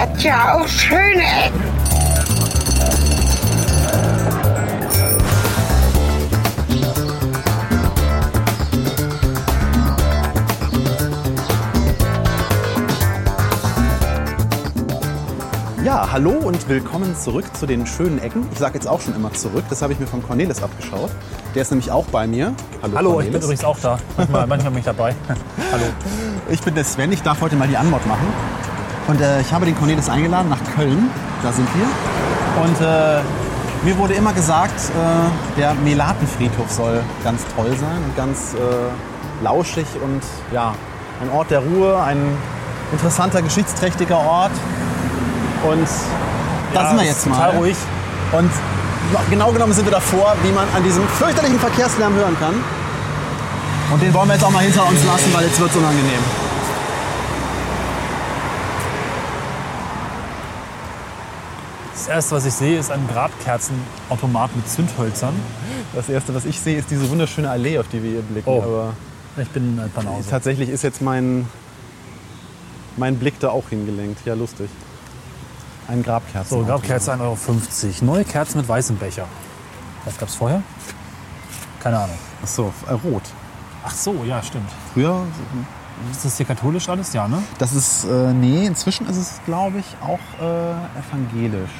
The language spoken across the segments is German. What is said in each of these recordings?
hat ja auch schöne Ecken. Ja, hallo und willkommen zurück zu den schönen Ecken. Ich sage jetzt auch schon immer zurück, das habe ich mir von Cornelis abgeschaut. Der ist nämlich auch bei mir. Hallo, ich bin übrigens auch da. Manchmal, manchmal bin ich dabei. Hallo. Ich bin der Sven, ich darf heute mal die Anmod machen. Und äh, ich habe den Cornelis eingeladen nach Köln, da sind wir. Und äh, mir wurde immer gesagt, äh, der Melatenfriedhof soll ganz toll sein und ganz äh, lauschig und ja, ein Ort der Ruhe, ein interessanter, geschichtsträchtiger Ort. Und da Ja, sind wir jetzt mal. total ruhig. Und genau genommen sind wir davor, wie man an diesem fürchterlichen Verkehrslärm hören kann. Und den wollen wir jetzt auch mal hinter uns lassen, weil jetzt wird es unangenehm. Erste, was ich sehe, ist ein Grabkerzenautomat mit Zündhölzern. Das erste, was ich sehe, ist diese wunderschöne Allee, auf die wir hier blicken. Oh. Aber Ich bin ein Banause. tatsächlich ist jetzt mein, mein Blick da auch hingelenkt. Ja, lustig. Ein Grabkerzen. So, Grabkerze 1,50 Euro. Neue Kerzen mit weißem Becher. Was gab's vorher? Keine Ahnung. Ach so, äh, rot. Ach so, ja, stimmt. Früher, Ist das hier katholisch alles? Ja, ne? das ist, äh, nee, inzwischen ist es, glaube ich, auch äh, evangelisch.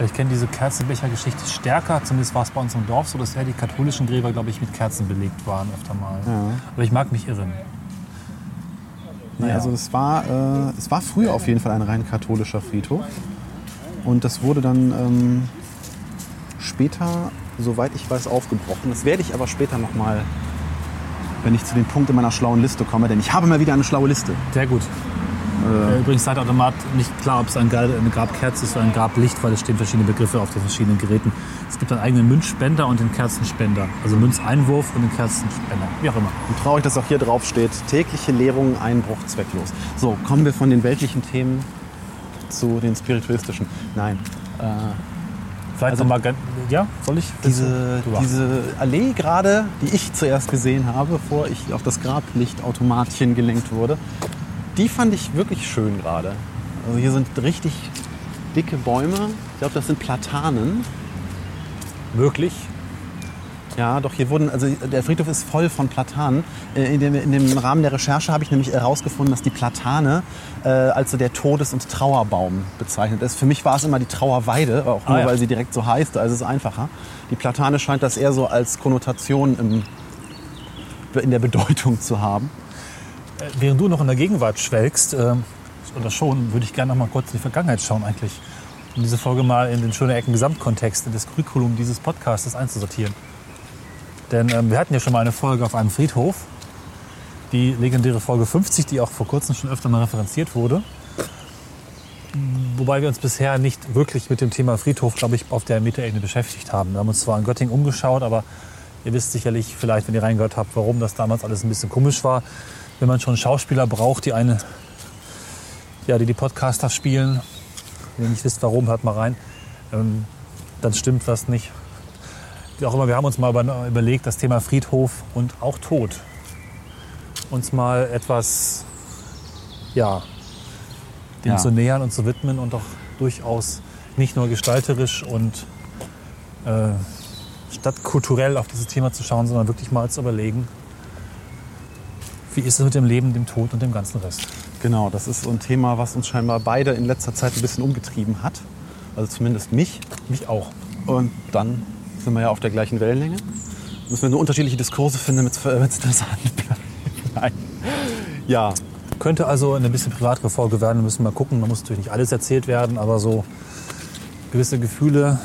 Ich kenne diese Kerzenbecher-Geschichte stärker. Zumindest war es bei uns im Dorf so, dass eher die katholischen Gräber, glaube ich, mit Kerzen belegt waren öfter mal. Aber ich mag mich irren. Nee, Naja. also es war, äh, es war früher auf jeden Fall ein rein katholischer Friedhof. Und das wurde dann ähm, später, soweit ich weiß, aufgebrochen. Das werde ich aber später nochmal, wenn ich zu dem Punkt in meiner schlauen Liste komme, denn ich habe mal wieder eine schlaue Liste. Sehr gut. Äh, Übrigens seid Automat nicht klar, ob es ein eine Grabkerze ist oder ein Grablicht, weil es stehen verschiedene Begriffe auf den verschiedenen Geräten. Es gibt einen eigenen Münzspender und den Kerzenspender. Also Münzeinwurf und den Kerzenspender. Wie auch immer. Und traurig, dass auch hier drauf steht, tägliche Lehrung, Einbruch, zwecklos. So, kommen wir von den weltlichen Themen zu den spiritualistischen. Nein, äh, Vielleicht Also- noch mal ganz, ja, soll ich? diese, diese Allee gerade, die ich zuerst gesehen habe, bevor ich auf das Grablichtautomatchen gelenkt wurde, die fand ich wirklich schön gerade. Also hier sind richtig dicke Bäume. Ich glaube, das sind Platanen. Möglich. Ja, doch hier wurden, also der Friedhof ist voll von Platanen. Äh, In dem, in dem Rahmen der Recherche habe ich nämlich herausgefunden, dass die Platane äh, als so der Todes- und Trauerbaum bezeichnet ist. Für mich war es immer die Trauerweide, auch nur Ah, ja. weil sie direkt so heißt, also ist es einfacher. Die Platane scheint das eher so als Konnotation im, in der Bedeutung zu haben. Äh, Während du noch in der Gegenwart schwelgst, äh, oder schon, würde ich gerne noch mal kurz in die Vergangenheit schauen eigentlich. Um diese Folge mal in den schönen Ecken Gesamtkontext, in das Curriculum dieses Podcasts einzusortieren. Denn ähm, wir hatten ja schon mal eine Folge auf einem Friedhof. Die legendäre Folge 50, die auch vor kurzem schon öfter mal referenziert wurde. Wobei wir uns bisher nicht wirklich mit dem Thema Friedhof, glaube ich, auf der Metaebene beschäftigt haben. Wir haben uns zwar in Göttingen umgeschaut, aber ihr wisst sicherlich vielleicht, wenn ihr reingehört habt, warum das damals alles ein bisschen komisch war. Wenn man schon Schauspieler braucht, die eine, ja, die die Podcaster spielen, wenn ihr nicht wisst, warum, hört mal rein, ähm, dann stimmt was nicht. Wie auch immer, wir haben uns mal über, überlegt, das Thema Friedhof und auch Tod uns mal etwas, ja, dem Ja. zu nähern und zu widmen und auch durchaus nicht nur gestalterisch und äh, stadtkulturell auf dieses Thema zu schauen, sondern wirklich mal zu überlegen, wie ist es mit dem Leben, dem Tod und dem ganzen Rest. Genau, das ist so ein Thema, was uns scheinbar beide in letzter Zeit ein bisschen umgetrieben hat. Also zumindest mich. Mich auch. Und dann sind wir ja auf der gleichen Wellenlänge. Müssen wir nur unterschiedliche Diskurse finden, damit es interessant bleibt. Nein. Ja, Könnte also eine bisschen privatere Folge werden, müssen wir mal gucken. Da muss natürlich nicht alles erzählt werden, aber so gewisse Gefühle,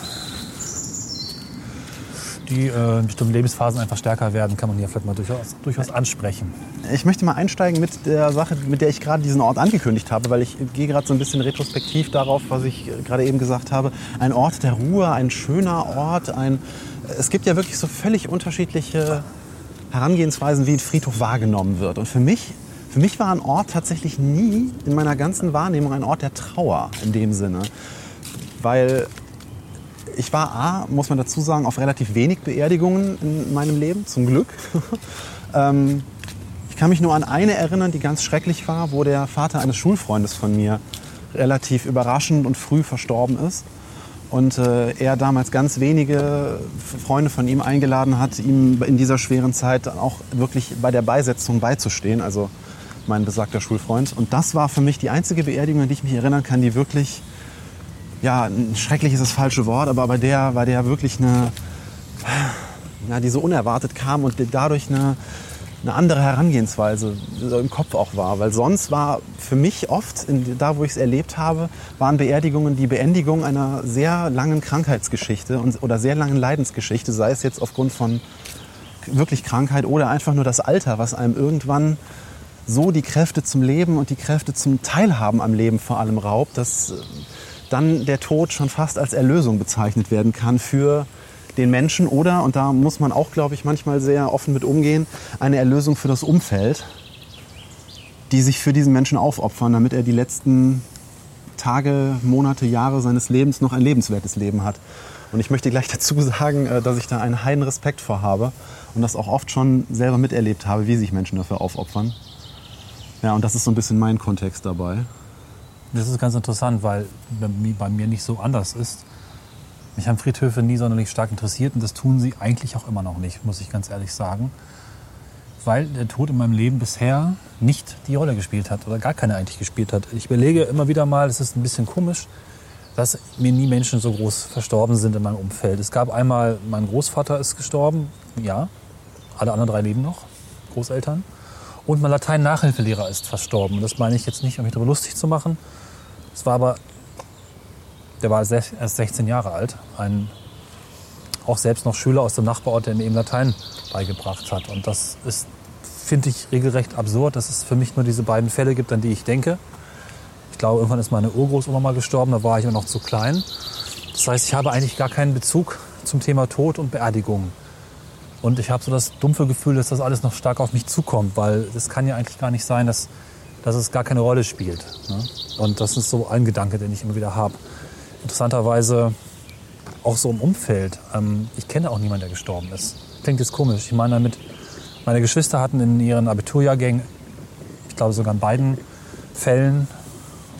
die äh, in bestimmten Lebensphasen einfach stärker werden, kann man hier vielleicht mal durchaus, durchaus ansprechen. Ich möchte mal einsteigen mit der Sache, mit der ich gerade diesen Ort angekündigt habe, weil ich gehe gerade so ein bisschen retrospektiv darauf, was ich gerade eben gesagt habe. Ein Ort der Ruhe, ein schöner Ort, ein es gibt ja wirklich so völlig unterschiedliche Herangehensweisen, wie ein Friedhof wahrgenommen wird. Und für mich, für mich war ein Ort tatsächlich nie in meiner ganzen Wahrnehmung ein Ort der Trauer in dem Sinne. Weil ich war A, muss man dazu sagen, auf relativ wenig Beerdigungen in meinem Leben, zum Glück. ähm, ich kann mich nur an eine erinnern, die ganz schrecklich war, wo der Vater eines Schulfreundes von mir relativ überraschend und früh verstorben ist. Und äh, er damals ganz wenige Freunde von ihm eingeladen hat, ihm in dieser schweren Zeit auch wirklich bei der Beisetzung beizustehen. Also mein besagter Schulfreund. Und das war für mich die einzige Beerdigung, an die ich mich erinnern kann, die wirklich, ja, schrecklich ist das falsche Wort, aber bei der, bei der wirklich eine, ja, die so unerwartet kam und dadurch eine, eine andere Herangehensweise im Kopf auch war. Weil sonst war für mich oft, in, da wo ich es erlebt habe, waren Beerdigungen die Beendigung einer sehr langen Krankheitsgeschichte und, oder sehr langen Leidensgeschichte, sei es jetzt aufgrund von wirklich Krankheit oder einfach nur das Alter, was einem irgendwann so die Kräfte zum Leben und die Kräfte zum Teilhaben am Leben vor allem raubt, dass dann der Tod schon fast als Erlösung bezeichnet werden kann für den Menschen oder, und da muss man auch, glaube ich, manchmal sehr offen mit umgehen, eine Erlösung für das Umfeld, die sich für diesen Menschen aufopfern, damit er die letzten Tage, Monate, Jahre seines Lebens noch ein lebenswertes Leben hat. Und ich möchte gleich dazu sagen, äh, dass ich da einen heiden Respekt vor habe und das auch oft schon selber miterlebt habe, wie sich Menschen dafür aufopfern. Ja, und das ist so ein bisschen mein Kontext dabei. Das ist ganz interessant, weil bei mir nicht so anders ist. Mich haben Friedhöfe nie sonderlich stark interessiert und das tun sie eigentlich auch immer noch nicht, muss ich ganz ehrlich sagen. Weil der Tod in meinem Leben bisher nicht die Rolle gespielt hat oder gar keine eigentlich gespielt hat. Ich überlege immer wieder mal, es ist ein bisschen komisch, dass mir nie Menschen so groß verstorben sind in meinem Umfeld. Es gab einmal, mein Großvater ist gestorben, ja, alle anderen drei leben noch, Großeltern. Und mein Latein-Nachhilfelehrer ist verstorben. Das meine ich jetzt nicht, um mich darüber lustig zu machen. Es war aber der war erst 16 Jahre alt, ein auch selbst noch Schüler aus dem Nachbarort, der mir eben Latein beigebracht hat. Und das ist, finde ich, regelrecht absurd, dass es für mich nur diese beiden Fälle gibt, an die ich denke. Ich glaube, irgendwann ist meine Urgroßoma mal gestorben, da war ich noch zu klein. Das heißt, ich habe eigentlich gar keinen Bezug zum Thema Tod und Beerdigung. Und ich habe so das dumpfe Gefühl, dass das alles noch stark auf mich zukommt, weil es kann ja eigentlich gar nicht sein, dass, dass es gar keine Rolle spielt. Ne? Und das ist so ein Gedanke, den ich immer wieder habe interessanterweise auch so im Umfeld. Ähm, ich kenne auch niemanden, der gestorben ist. Klingt jetzt komisch. Ich meine damit, meine Geschwister hatten in ihren Abiturjahrgängen, ich glaube sogar in beiden Fällen,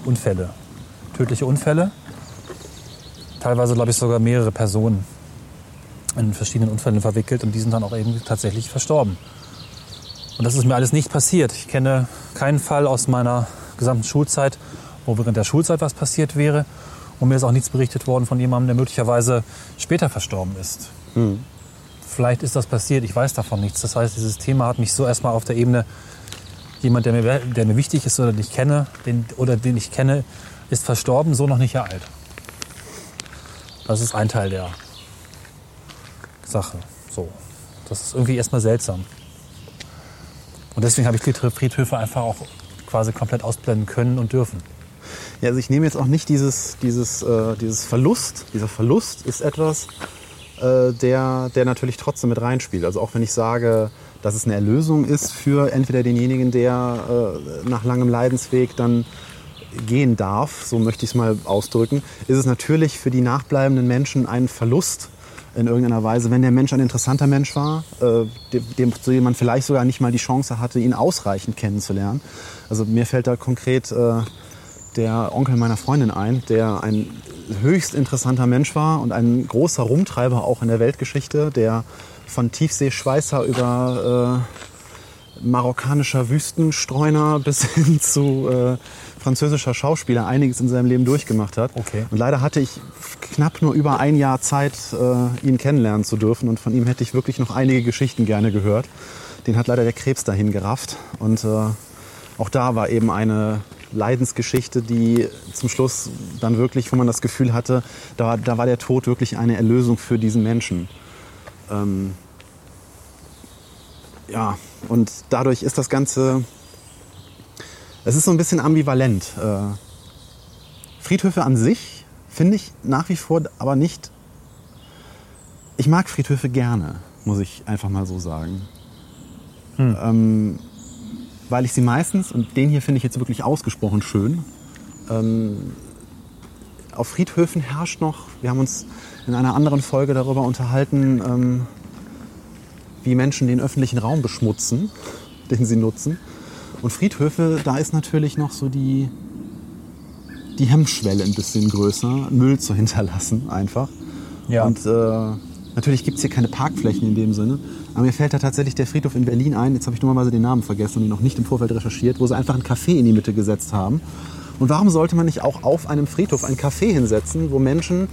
Unfälle. Tödliche Unfälle. Teilweise, glaube ich, sogar mehrere Personen in verschiedenen Unfällen verwickelt und die sind dann auch eben tatsächlich verstorben. Und das ist mir alles nicht passiert. Ich kenne keinen Fall aus meiner gesamten Schulzeit, wo während der Schulzeit was passiert wäre. Und mir ist auch nichts berichtet worden von jemandem, der möglicherweise später verstorben ist. Mhm. Vielleicht ist das passiert, ich weiß davon nichts. Das heißt, dieses Thema hat mich so erstmal auf der Ebene, jemand, der mir, der mir wichtig ist oder den ich kenne, den, oder den ich kenne, ist verstorben, so noch nicht ereilt. Das ist ein Teil der Sache. So. Das ist irgendwie erstmal seltsam. Und deswegen habe ich die Friedhöfe einfach auch quasi komplett ausblenden können und dürfen. Ja, also ich nehme jetzt auch nicht dieses, dieses, äh, dieses Verlust. Dieser Verlust ist etwas, äh, der, der natürlich trotzdem mit reinspielt. Also auch wenn ich sage, dass es eine Erlösung ist für entweder denjenigen, der äh, nach langem Leidensweg dann gehen darf, so möchte ich es mal ausdrücken, ist es natürlich für die nachbleibenden Menschen ein Verlust in irgendeiner Weise, wenn der Mensch ein interessanter Mensch war, äh, dem, dem, zu dem man vielleicht sogar nicht mal die Chance hatte, ihn ausreichend kennenzulernen. Also mir fällt da konkret äh, der Onkel meiner Freundin ein, der ein höchst interessanter Mensch war und ein großer Rumtreiber auch in der Weltgeschichte, der von Tiefseeschweißer über äh, marokkanischer Wüstenstreuner bis hin zu äh, französischer Schauspieler einiges in seinem Leben durchgemacht hat. Okay. Und leider hatte ich knapp nur über ein Jahr Zeit, äh, ihn kennenlernen zu dürfen. Und von ihm hätte ich wirklich noch einige Geschichten gerne gehört. Den hat leider der Krebs dahin gerafft. Und äh, auch da war eben eine Leidensgeschichte, die zum Schluss dann wirklich, wo man das Gefühl hatte, da, da war der Tod wirklich eine Erlösung für diesen Menschen. Ähm, ja, und dadurch ist das Ganze, es ist so ein bisschen ambivalent. Äh, Friedhöfe an sich finde ich nach wie vor aber nicht, ich mag Friedhöfe gerne, muss ich einfach mal so sagen. Hm. Ähm, weil ich sie meistens, und den hier finde ich jetzt wirklich ausgesprochen schön, ähm, auf Friedhöfen herrscht noch, wir haben uns in einer anderen Folge darüber unterhalten, ähm, wie Menschen den öffentlichen Raum beschmutzen, den sie nutzen. Und Friedhöfe, da ist natürlich noch so die, die Hemmschwelle ein bisschen größer, Müll zu hinterlassen einfach. Ja. Und äh, natürlich gibt es hier keine Parkflächen in dem Sinne. Aber mir fällt da tatsächlich der Friedhof in Berlin ein. Jetzt habe ich dummerweise den Namen vergessen und ihn noch nicht im Vorfeld recherchiert, wo sie einfach ein Café in die Mitte gesetzt haben. Und warum sollte man nicht auch auf einem Friedhof ein Café hinsetzen, wo Menschen,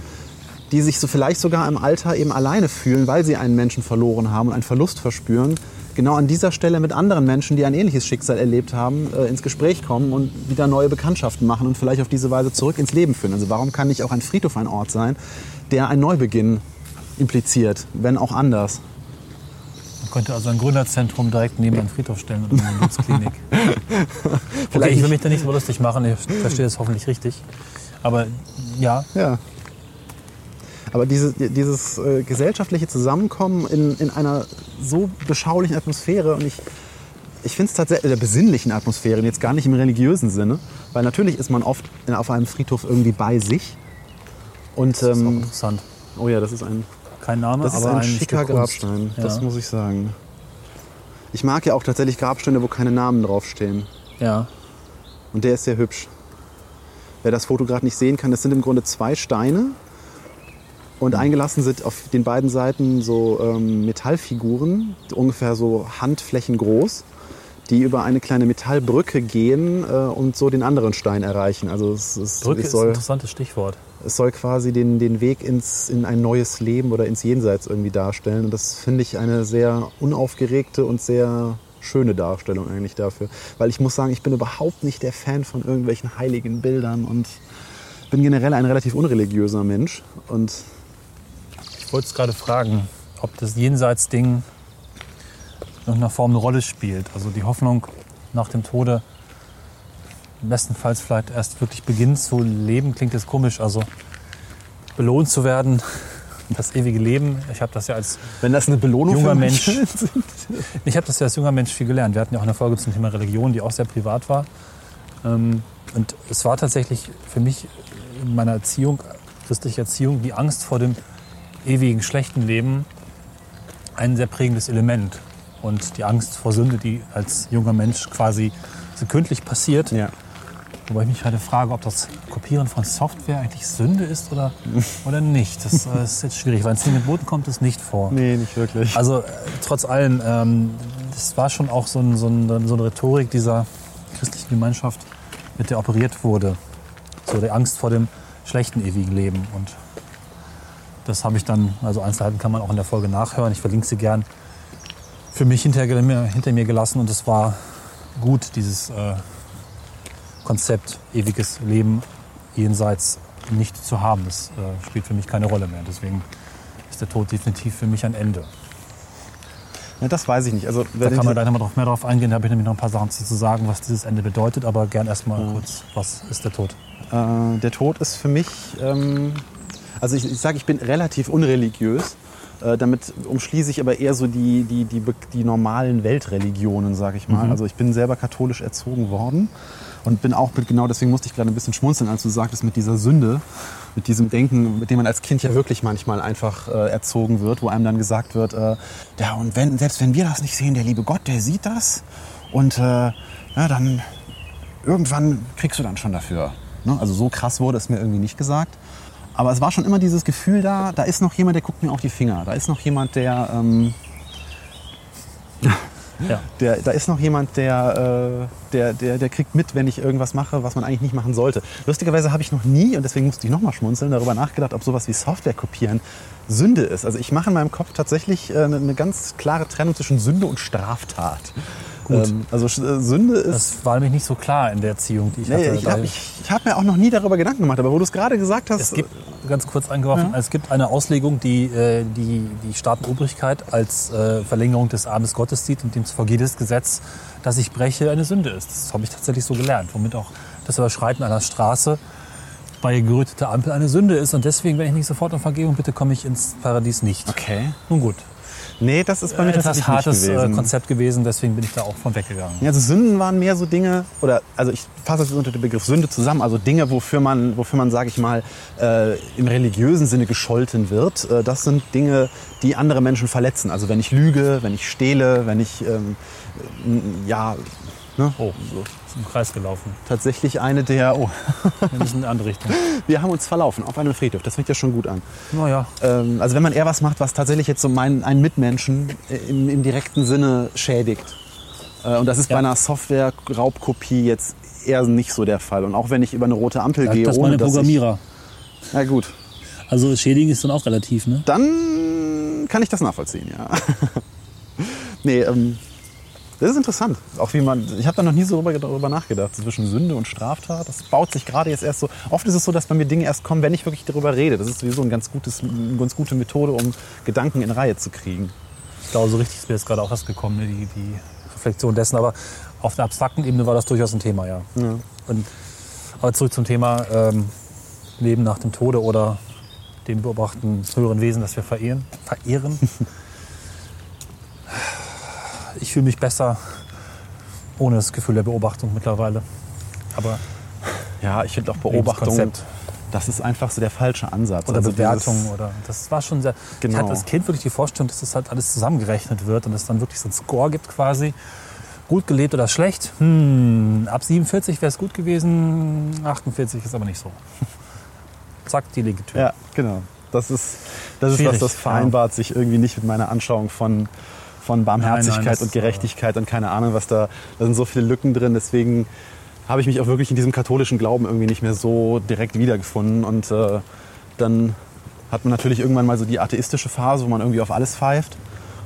die sich so vielleicht sogar im Alter eben alleine fühlen, weil sie einen Menschen verloren haben und einen Verlust verspüren, genau an dieser Stelle mit anderen Menschen, die ein ähnliches Schicksal erlebt haben, äh, ins Gespräch kommen und wieder neue Bekanntschaften machen und vielleicht auf diese Weise zurück ins Leben führen. Also warum kann nicht auch ein Friedhof ein Ort sein, der ein Neubeginn impliziert, wenn auch anders? Man könnte also ein Gründerzentrum direkt neben einen Friedhof stellen oder eine Geburtsklinik. okay, Vielleicht ich will mich da nicht so lustig machen, ich verstehe das hoffentlich richtig. Aber ja, Ja. Aber diese, dieses äh, gesellschaftliche Zusammenkommen in, in einer so beschaulichen Atmosphäre und ich, ich finde es tatsächlich, der besinnlichen Atmosphäre, und jetzt gar nicht im religiösen Sinne, weil natürlich ist man oft in, auf einem Friedhof irgendwie bei sich. Und, das ist auch ähm, interessant. oh ja, das ist ein, Kein Name, das ist aber ein, Stück schicker. Grabstein, das Ja. muss ich sagen. Ich mag ja auch tatsächlich Grabsteine, wo keine Namen draufstehen. Ja, Und der ist sehr hübsch. Wer das Foto gerade nicht sehen kann, das sind im Grunde zwei Steine. Und eingelassen sind auf den beiden Seiten so ähm, Metallfiguren, ungefähr so Handflächen groß, die über eine kleine Metallbrücke gehen äh, und so den anderen Stein erreichen. Also es, es, Brücke es, ist ein soll, interessantes Stichwort. es soll quasi den, den Weg ins, in ein neues Leben oder ins Jenseits irgendwie darstellen. Und das finde ich eine sehr unaufgeregte und sehr schöne Darstellung eigentlich dafür. Weil ich muss sagen, ich bin überhaupt nicht der Fan von irgendwelchen heiligen Bildern und bin generell ein relativ unreligiöser Mensch. Und Ich wollte es gerade fragen, ob das Jenseits-Ding in irgendeiner Form eine Rolle spielt. Also die Hoffnung nach dem Tode bestenfalls vielleicht erst wirklich beginnt zu leben, klingt jetzt komisch. Also belohnt zu werden, das ewige Leben. Ich habe das ja als wenn das eine Belohnung Junger für Mensch. Ich habe das ja als junger Mensch viel gelernt. Wir hatten ja auch eine Folge zum Thema Religion, die auch sehr privat war. Ähm, Und es war tatsächlich für mich in meiner Erziehung, christliche Erziehung, die Angst vor dem ewigen schlechten Leben ein sehr prägendes Element. Und die Angst vor Sünde, die als junger Mensch quasi sekündlich passiert. Ja. Wobei ich mich gerade frage, ob das Kopieren von Software eigentlich Sünde ist oder, oder nicht. Das äh, ist jetzt schwierig, weil in zehn Geboten kommt es nicht vor. Nee, nicht wirklich. Also äh, trotz allem, ähm, das war schon auch so, ein, so, ein, so eine Rhetorik dieser christlichen Gemeinschaft, mit der operiert wurde. So die Angst vor dem schlechten ewigen Leben. Und das habe ich dann, also Einzelheiten kann man auch in der Folge nachhören. Ich verlinke sie gern. Für mich hinter, mir- hinter mir gelassen und es war gut, dieses äh, Konzept ewiges Leben jenseits nicht zu haben. Das äh, spielt für mich keine Rolle mehr. Deswegen ist der Tod definitiv für mich ein Ende. Ja, das weiß ich nicht. Also, Da kann man gleich noch mal drauf, mehr drauf eingehen. Da habe ich nämlich noch ein paar Sachen zu sagen, was dieses Ende bedeutet. Aber gern erstmal kurz, was ist der Tod? Äh, der Tod ist für mich, ähm, also ich, ich sage, ich bin relativ unreligiös. Äh, damit umschließe ich aber eher so die, die, die, die normalen Weltreligionen, sage ich mal. Also ich bin selber katholisch erzogen worden und bin auch, mit, genau deswegen musste ich gerade ein bisschen schmunzeln, als du sagtest, mit dieser Sünde, mit diesem Denken, mit dem man als Kind ja wirklich manchmal einfach äh, erzogen wird, wo einem dann gesagt wird, äh, ja und wenn, selbst wenn wir das nicht sehen, der liebe Gott, der sieht das und äh, ja, dann irgendwann kriegst du dann schon dafür. Ne? Also so krass wurde es mir irgendwie nicht gesagt. Aber es war schon immer dieses Gefühl da, da ist noch jemand, der guckt mir auf die Finger. Da ist noch jemand, der, ähm, Ja. der da ist noch jemand, der, äh, der, der, der kriegt mit, wenn ich irgendwas mache, was man eigentlich nicht machen sollte. Lustigerweise habe ich noch nie, und deswegen musste ich nochmal schmunzeln, darüber nachgedacht, ob sowas wie Software kopieren Sünde ist. Also ich mache in meinem Kopf tatsächlich äh, eine eine ganz klare Trennung zwischen Sünde und Straftat. Gut. Ähm, also äh, Sünde ist Das war nämlich nicht so klar in der Erziehung, die ich Nee, hatte. ich habe hab mir auch noch nie darüber Gedanken gemacht, aber wo du es gerade gesagt hast, es gibt, ganz kurz eingeworfen, es gibt eine Auslegung, die äh, die, die Staatenobrigkeit als äh, Verlängerung des Armes Gottes sieht und demzufolge jedes Gesetz, das ich breche, eine Sünde ist. Das habe ich tatsächlich so gelernt, womit auch das Überschreiten einer Straße bei geröteter Ampel eine Sünde ist. Und deswegen, wenn ich nicht sofort um Vergebung bitte, komme ich ins Paradies nicht. okay. Nun gut, Nee, das ist bei mir etwas tatsächlich hartes äh, gewesen. Konzept gewesen, deswegen bin ich da auch von weggegangen. Ja, also Sünden waren mehr so Dinge, oder also ich fasse das unter den Begriff Sünde zusammen, also Dinge, wofür man, wofür man, sage ich mal, äh, im religiösen Sinne gescholten wird. Äh, das sind Dinge, die andere Menschen verletzen. Also wenn ich lüge, wenn ich stehle, wenn ich ähm, n- ja Ne? Oh, so. Im Kreis gelaufen. Tatsächlich eine der, oh, Wir müssen in eine andere Richtung. wir haben uns verlaufen auf einem Friedhof. Das fängt ja schon gut an. Naja, Ähm, also wenn man eher was macht, was tatsächlich jetzt so meinen, einen Mitmenschen im, im direkten Sinne schädigt. Äh, und das ist Ja. bei einer Software-Raubkopie jetzt eher nicht so der Fall. Und auch wenn ich über eine rote Ampel Sagt gehe, das ohne meine dass ich... Programmierer. Na gut, Also schädigen ist dann auch relativ, ne? dann kann ich das nachvollziehen, ja. nee, ähm, das ist interessant. Auch wie man, ich habe da noch nie so drüber, darüber nachgedacht, zwischen Sünde und Straftat. Das baut sich gerade jetzt erst so. Oft ist es so, dass bei mir Dinge erst kommen, wenn ich wirklich darüber rede. Das ist sowieso ein ganz gutes, eine ganz gute Methode, um Gedanken in Reihe zu kriegen. ich glaube, so richtig ist mir jetzt gerade auch was gekommen, ne? die, die Reflexion dessen. Aber auf der abstrakten Ebene war das durchaus ein Thema, ja. Und, aber zurück zum Thema ähm, Leben nach dem Tode oder dem beobachten höheren Wesen, das wir verehren. verehren. ich fühle mich besser ohne das Gefühl der Beobachtung mittlerweile. Aber Ja, ich finde auch Beobachtung, das ist einfach so der falsche Ansatz. oder Also Bewertung oder das war schon sehr. Ich Genau. hatte als Kind wirklich die Vorstellung, dass das halt alles zusammengerechnet wird und es dann wirklich so einen Score gibt quasi. Gut gelebt oder schlecht? Hm, ab 47 wäre es gut gewesen, 48 ist aber nicht so. Zack, die linke Tür. Ja, genau. Das ist, das ist was, das ja. vereinbart sich irgendwie nicht mit meiner Anschauung von, von Barmherzigkeit Nein, nein, und äh, Gerechtigkeit und keine Ahnung, was da, da sind so viele Lücken drin. Deswegen habe ich mich auch wirklich in diesem katholischen Glauben irgendwie nicht mehr so direkt wiedergefunden. Und äh, dann hat man natürlich irgendwann mal so die atheistische Phase, wo man irgendwie auf alles pfeift.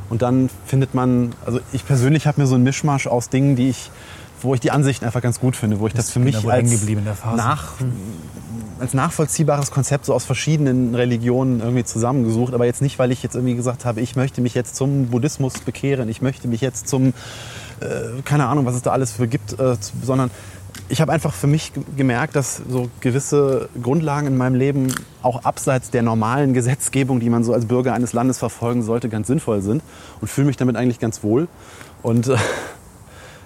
Und dann findet man, also ich persönlich habe mir so einen Mischmasch aus Dingen, die ich, wo ich die Ansichten einfach ganz gut finde, wo ich das für bin mich als hängen geblieben in der Phase. nach, als nachvollziehbares Konzept so aus verschiedenen Religionen irgendwie zusammengesucht, aber jetzt nicht, weil ich jetzt irgendwie gesagt habe, ich möchte mich jetzt zum Buddhismus bekehren, ich möchte mich jetzt zum, äh, keine Ahnung, was es da alles für gibt, äh, sondern ich habe einfach für mich ge- gemerkt, dass so gewisse Grundlagen in meinem Leben auch abseits der normalen Gesetzgebung, die man so als Bürger eines Landes verfolgen sollte, ganz sinnvoll sind und fühle mich damit eigentlich ganz wohl und äh,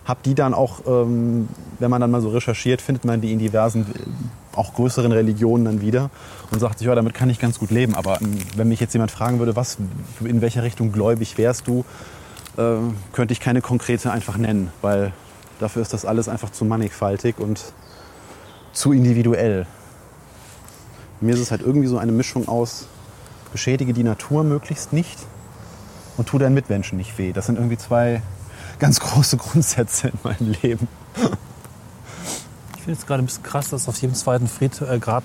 habe die dann auch, ähm, wenn man dann mal so recherchiert, findet man die in diversen, äh, auch größeren Religionen dann wieder und sagt sich, ja, damit kann ich ganz gut leben. Aber ähm, wenn mich jetzt jemand fragen würde, was, in welcher Richtung gläubig wärst du, äh, könnte ich keine konkrete einfach nennen, weil dafür ist das alles einfach zu mannigfaltig und zu individuell. Mir ist es halt irgendwie so eine Mischung aus, beschädige die Natur möglichst nicht und tu deinen Mitmenschen nicht weh. Das sind irgendwie zwei ganz große Grundsätze in meinem Leben. Ich finde es gerade ein bisschen krass, dass auf jedem zweiten Fried, äh, Grab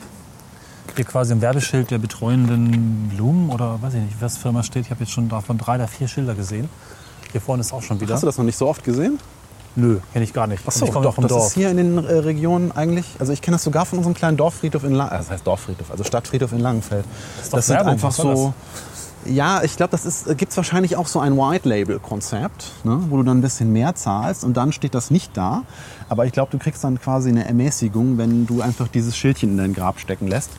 hier quasi ein Werbeschild der betreuenden Blumen oder weiß ich nicht, was Firma steht. Ich habe jetzt schon davon drei oder vier Schilder gesehen. Hier vorne ist auch schon wieder. Hast du das noch nicht so oft gesehen? Nö, kenne ich gar nicht. Ach so, ich komme doch, vom das Dorf. ist hier in den äh, Regionen eigentlich, also ich kenne das sogar von unserem kleinen Dorffriedhof in Langenfeld, das heißt Dorffriedhof, also Stadtfriedhof in Langenfeld. ist doch Werbung, was soll so, ja, ich glaube, das ist, gibt es wahrscheinlich auch so ein White-Label-Konzept, ne, wo du dann ein bisschen mehr zahlst und dann steht das nicht da. Aber ich glaube, du kriegst dann quasi eine Ermäßigung, wenn du einfach dieses Schildchen in dein Grab stecken lässt.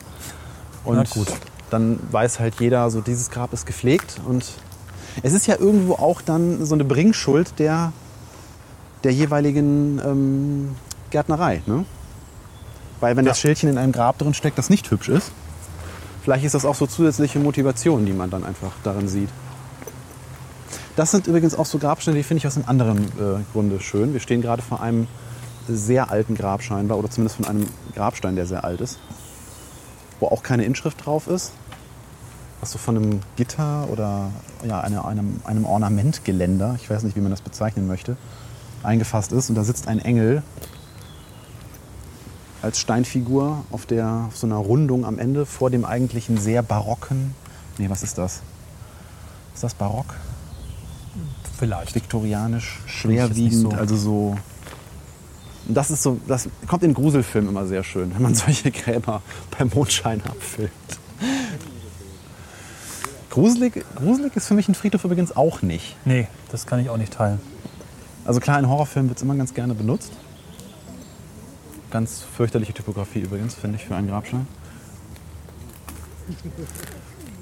Und Na gut. dann weiß halt jeder, so dieses Grab ist gepflegt und es ist ja irgendwo auch dann so eine Bringschuld der der jeweiligen ähm, Gärtnerei. Ne? Weil wenn das Schildchen in einem Grab drin steckt, das nicht hübsch ist, vielleicht ist das auch so zusätzliche Motivation, die man dann einfach darin sieht. Das sind übrigens auch so Grabsteine, die finde ich aus einem anderen äh, Grunde schön. Wir stehen gerade vor einem sehr alten Grab scheinbar, oder zumindest von einem Grabstein, der sehr alt ist, wo auch keine Inschrift drauf ist, was so von einem Gitter oder ja, eine, einem, einem Ornamentgeländer, ich weiß nicht, wie man das bezeichnen möchte, eingefasst ist. Und da sitzt ein Engel als Steinfigur auf, der, auf so einer Rundung am Ende vor dem eigentlichen sehr barocken. Nee, was ist das? Ist das barock? Vielleicht. Viktorianisch, schwerwiegend, so. also so. Das ist so, das kommt in Gruselfilmen immer sehr schön, wenn man solche Gräber beim Mondschein abfilmt. Gruselig, gruselig ist für mich ein Friedhof übrigens auch nicht. Nee, das kann ich auch nicht teilen. Also klar, in Horrorfilmen wird es immer ganz gerne benutzt. Ganz fürchterliche Typografie übrigens, finde ich, für einen Grabstein.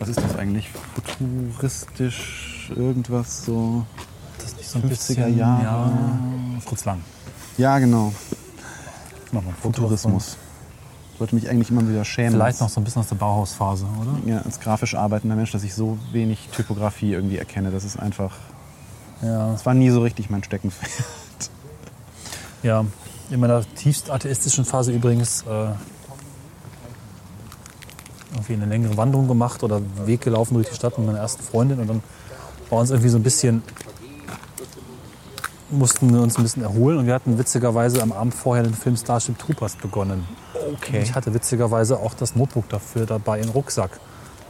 Was ist das eigentlich? Futuristisch, irgendwas so. Das ist nicht so ein 50er bisschen, Jahre. Ja, Fritz Lang. Ja, genau. Mach mal Futurismus. Sollte mich eigentlich immer wieder schämen. Vielleicht noch so ein bisschen aus der Bauhausphase, oder? ja, als grafisch arbeitender Mensch, dass ich so wenig Typografie irgendwie erkenne. Das ist einfach. Ja. Das war nie so richtig mein Steckenpferd. Ja, in meiner tiefst atheistischen Phase übrigens äh, irgendwie eine längere Wanderung gemacht oder Weg gelaufen durch die Stadt mit meiner ersten Freundin und dann war uns irgendwie so ein bisschen, mussten wir uns ein bisschen erholen und wir hatten witzigerweise am Abend vorher den Film Starship Troopers begonnen. Okay. Und ich hatte witzigerweise auch das Notebook dafür dabei im Rucksack,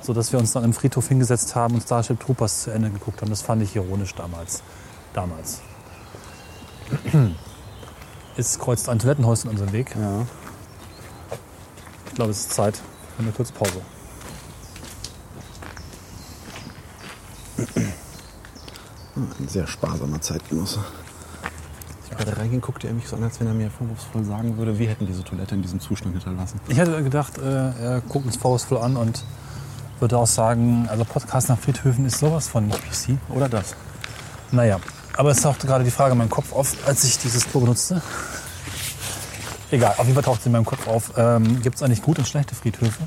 sodass wir uns dann im Friedhof hingesetzt haben und Starship Troopers zu Ende geguckt haben. Das fand ich ironisch damals. Damals. Jetzt kreuzt ein Toilettenhaus in unserem Weg. Ja. Ich glaube, es ist Zeit für eine kurze Pause. Ein sehr sparsamer Zeitgenosse. Als ich gerade reingehen, guckte er mich so an, als wenn er mir vorwurfsvoll sagen würde, wir hätten diese Toilette in diesem Zustand hinterlassen. Ich hätte gedacht, äh, er guckt uns vorwurfsvoll an und würde auch sagen, also Podcast nach Friedhöfen ist sowas von nicht PC. Oder das. Naja, aber es tauchte gerade die Frage in meinem Kopf auf, als ich dieses Klo benutzte. Egal, auf jeden Fall taucht es in meinem Kopf auf. Ähm, Gibt es eigentlich gute und schlechte Friedhöfe?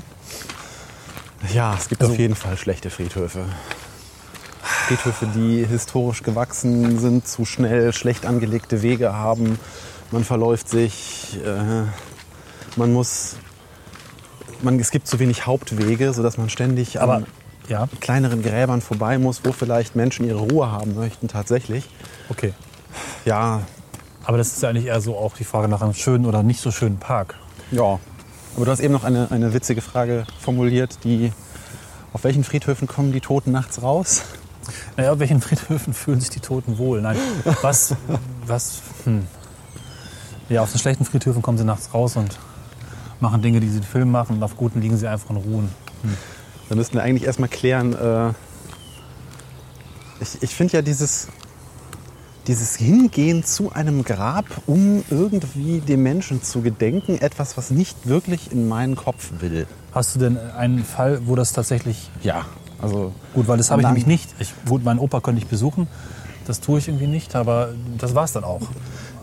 Ja, es gibt Also- auf jeden Fall schlechte Friedhöfe. Friedhöfe, die historisch gewachsen sind, zu schnell schlecht angelegte Wege haben. Man verläuft sich, äh, man muss, man, es gibt zu wenig Hauptwege, sodass man ständig Aber ja, kleineren Gräbern vorbei muss, wo vielleicht Menschen ihre Ruhe haben möchten tatsächlich. okay. Ja, Aber das ist ja eigentlich eher so auch die Frage nach einem schönen oder nicht so schönen Park. ja. Aber du hast eben noch eine, eine witzige Frage formuliert, die auf welchen Friedhöfen kommen die Toten nachts raus? Naja, auf welchen Friedhöfen fühlen sich die Toten wohl? Nein, was, was, hm. Ja, auf den schlechten Friedhöfen kommen sie nachts raus und machen Dinge, die sie in Filmen machen und auf guten liegen sie einfach in Ruhen. Da müssten wir eigentlich erstmal klären, äh, ich, ich finde ja dieses, dieses Hingehen zu einem Grab, um irgendwie dem Menschen zu gedenken, etwas, was nicht wirklich in meinen Kopf will. Hast du denn einen Fall, wo das tatsächlich Ja, also gut, weil das habe ich nämlich nicht. Ich, gut, meinen Opa könnte ich besuchen, das tue ich irgendwie nicht, aber das war es dann auch.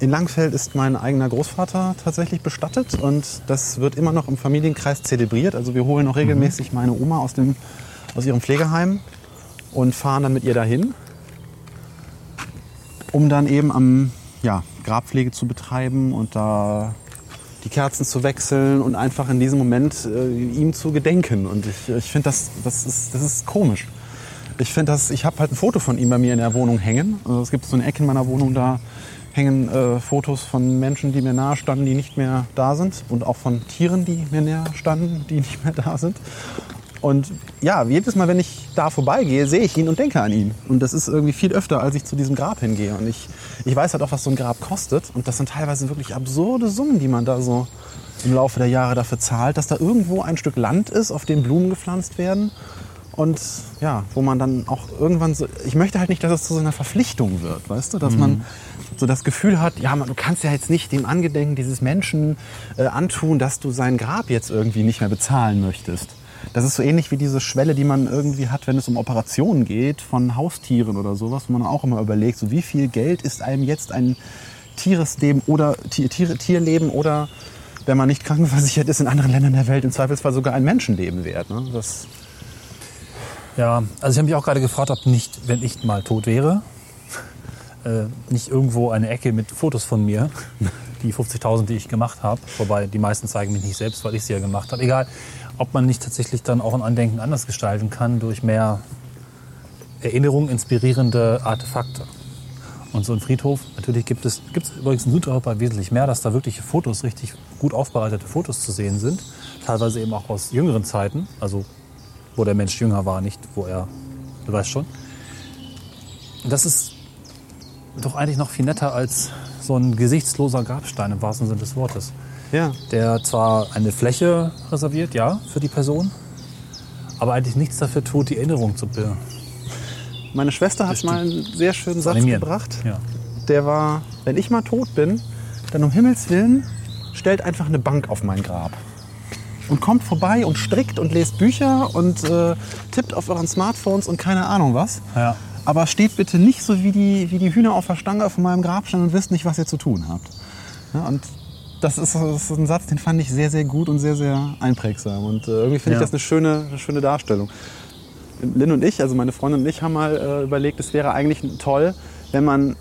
In Langfeld ist mein eigener Großvater tatsächlich bestattet und das wird immer noch im Familienkreis zelebriert. Also wir holen noch regelmäßig meine Oma aus, dem, aus ihrem Pflegeheim und fahren dann mit ihr dahin, um dann eben am ja, Grabpflege zu betreiben und da die Kerzen zu wechseln und einfach in diesem Moment äh, ihm zu gedenken. Und ich, ich finde, das, das, ist, das ist komisch. Ich finde das, ich habe halt ein Foto von ihm bei mir in der Wohnung hängen. Also es gibt so eine Ecke in meiner Wohnung, da hängen äh, Fotos von Menschen, die mir nahe standen, die nicht mehr da sind. Und auch von Tieren, die mir näher standen, die nicht mehr da sind. Und ja, jedes Mal, wenn ich da vorbeigehe, sehe ich ihn und denke an ihn. Und das ist irgendwie viel öfter, als ich zu diesem Grab hingehe. Und ich, ich weiß halt auch, was so ein Grab kostet. Und das sind teilweise wirklich absurde Summen, die man da so im Laufe der Jahre dafür zahlt, dass da irgendwo ein Stück Land ist, auf dem Blumen gepflanzt werden. Und ja, wo man dann auch irgendwann so, ich möchte halt nicht, dass es zu so einer Verpflichtung wird, weißt du, dass man so das Gefühl hat, ja, man, du kannst ja jetzt nicht dem Angedenken dieses Menschen äh, antun, dass du sein Grab jetzt irgendwie nicht mehr bezahlen möchtest. Das ist so ähnlich wie diese Schwelle, die man irgendwie hat, wenn es um Operationen geht von Haustieren oder sowas, wo man auch immer überlegt, so wie viel Geld ist einem jetzt ein Tieresleben oder Tier, Tier, Tierleben oder wenn man nicht krankenversichert ist in anderen Ländern der Welt im Zweifelsfall sogar ein Menschenleben wert. Ne? Das, Ja, also ich habe mich auch gerade gefragt, ob nicht, wenn ich mal tot wäre, äh, nicht irgendwo eine Ecke mit Fotos von mir, die 50.000, die ich gemacht habe, wobei die meisten zeigen mich nicht selbst, weil ich sie ja gemacht habe. Egal, ob man nicht tatsächlich dann auch ein Andenken anders gestalten kann durch mehr Erinnerung, inspirierende Artefakte. Und so ein Friedhof, natürlich gibt es, gibt es übrigens in Südeuropa wesentlich mehr, dass da wirkliche Fotos, richtig gut aufbereitete Fotos zu sehen sind. Teilweise eben auch aus jüngeren Zeiten, also wo der Mensch jünger war, nicht wo er, du weißt schon. Das ist doch eigentlich noch viel netter als so ein gesichtsloser Grabstein im wahrsten Sinne des Wortes. ja, Der zwar eine Fläche reserviert, ja, für die Person, aber eigentlich nichts dafür tut, die Erinnerung zu bilden. Meine Schwester hat mal einen sehr schönen Satz Animieren. gebracht. Ja. Der war, wenn ich mal tot bin, dann um Himmels Willen stellt einfach eine Bank auf mein Grab. Und kommt vorbei und strickt und lest Bücher und äh, tippt auf euren Smartphones und keine Ahnung was. Ja. Aber steht bitte nicht so wie die, wie die Hühner auf der Stange auf meinem Grabstein und wisst nicht, was ihr zu tun habt. Ja, und das ist, das ist ein Satz, den fand ich sehr, sehr gut und sehr, sehr einprägsam. Und äh, irgendwie finde Ja. ich das eine schöne, eine schöne Darstellung. Lynn und ich, also meine Freundin und ich, haben mal äh, überlegt, es wäre eigentlich toll, wenn man,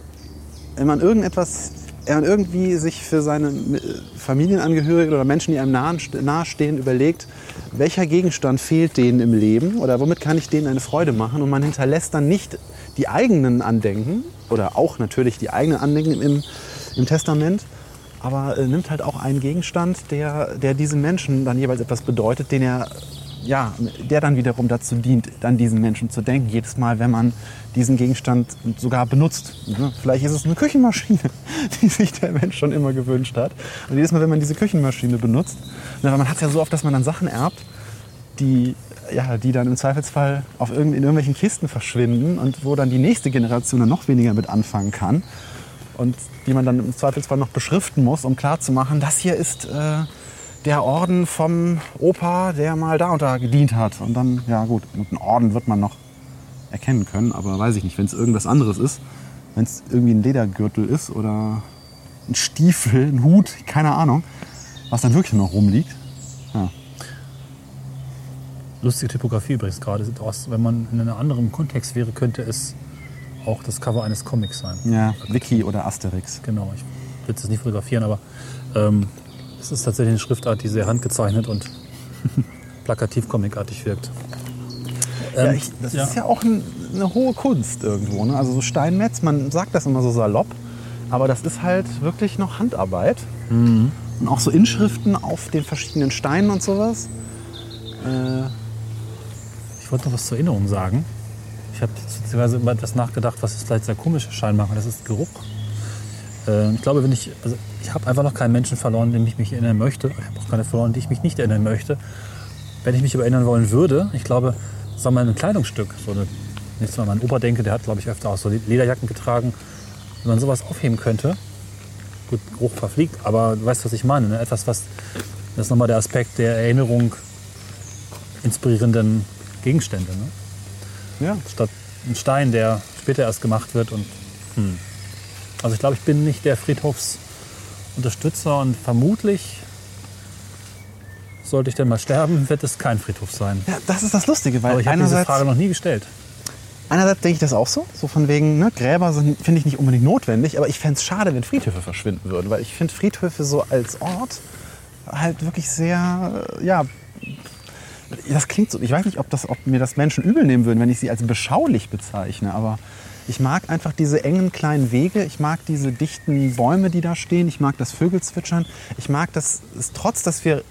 wenn man irgendetwas er irgendwie sich für seine äh, Familienangehörigen oder Menschen, die einem nahestehen, überlegt, welcher Gegenstand fehlt denen im Leben oder womit kann ich denen eine Freude machen. Und man hinterlässt dann nicht die eigenen Andenken oder auch natürlich die eigenen Andenken im, im Testament, aber äh, nimmt halt auch einen Gegenstand, der, der diesem Menschen dann jeweils etwas bedeutet, den er ja, der dann wiederum dazu dient, an diesen Menschen zu denken. Jedes Mal, wenn man diesen Gegenstand sogar benutzt. Ne? Vielleicht ist es eine Küchenmaschine, die sich der Mensch schon immer gewünscht hat. Und jedes Mal, wenn man diese Küchenmaschine benutzt, ne, weil man hat es ja so oft, dass man dann Sachen erbt, die, ja, die dann im Zweifelsfall auf irgend, in irgendwelchen Kisten verschwinden und wo dann die nächste Generation dann noch weniger mit anfangen kann. Und die man dann im Zweifelsfall noch beschriften muss, um klarzumachen, das hier ist äh, der Orden vom Opa, der mal da und da gedient hat. Und dann, ja gut, einen Orden wird man noch erkennen können, aber weiß ich nicht, wenn es irgendwas anderes ist, wenn es irgendwie ein Ledergürtel ist oder ein Stiefel, ein Hut, keine Ahnung, was dann wirklich noch rumliegt. Ja. Lustige Typografie übrigens gerade. Wenn man in einem anderen Kontext wäre, könnte es auch das Cover eines Comics sein. ja, Wiki oder Asterix. Genau, ich will es nicht fotografieren, aber ähm, es ist tatsächlich eine Schriftart, die sehr handgezeichnet und plakativ comicartig wirkt. Ja, Ähm, ich, das ja. ist ja auch ein, eine hohe Kunst irgendwo. Ne? Also so Steinmetz, man sagt das immer so salopp, aber das ist halt wirklich noch Handarbeit. Mhm. Und auch so Inschriften auf den verschiedenen Steinen und sowas. Äh, Ich wollte noch was zur Erinnerung sagen. Ich habe beziehungsweise über das nachgedacht, was ist vielleicht sehr komische Schein machen. Das ist Geruch. Äh, ich glaube, wenn ich, also ich habe einfach noch keinen Menschen verloren, den ich mich erinnern möchte. Ich habe auch keine verloren, die ich mich nicht erinnern möchte. Wenn ich mich aber erinnern wollen würde, ich glaube, sagen wir mal ein Kleidungsstück, so eine, jetzt mal an meinen Opa denke, der hat, glaube ich, öfter auch so Lederjacken getragen. Wenn man sowas aufheben könnte, gut, Geruch verfliegt, aber du weißt, was ich meine. Ne? Etwas, was, das ist nochmal der Aspekt der Erinnerung inspirierenden Gegenstände. Ne? ja. Statt ein Stein, der später erst gemacht wird. Und, hm. Also ich glaube, ich bin nicht der Friedhofsunterstützer und vermutlich, sollte ich denn mal sterben, wird es kein Friedhof sein. ja, das ist das Lustige, weil Aber ich habe diese Frage noch nie gestellt. einerseits denke ich das auch so. So von wegen, ne, Gräber sind, finde ich nicht unbedingt notwendig, aber ich fände es schade, wenn Friedhöfe verschwinden würden, weil ich finde Friedhöfe so als Ort halt wirklich sehr, äh, ja, das klingt so, ich weiß nicht, ob, das, ob mir das Menschen übel nehmen würden, wenn ich sie als beschaulich bezeichne, aber ich mag einfach diese engen kleinen Wege, ich mag diese dichten Bäume, die da stehen, ich mag das Vögelzwitschern, ich mag, dass es trotz, dass wir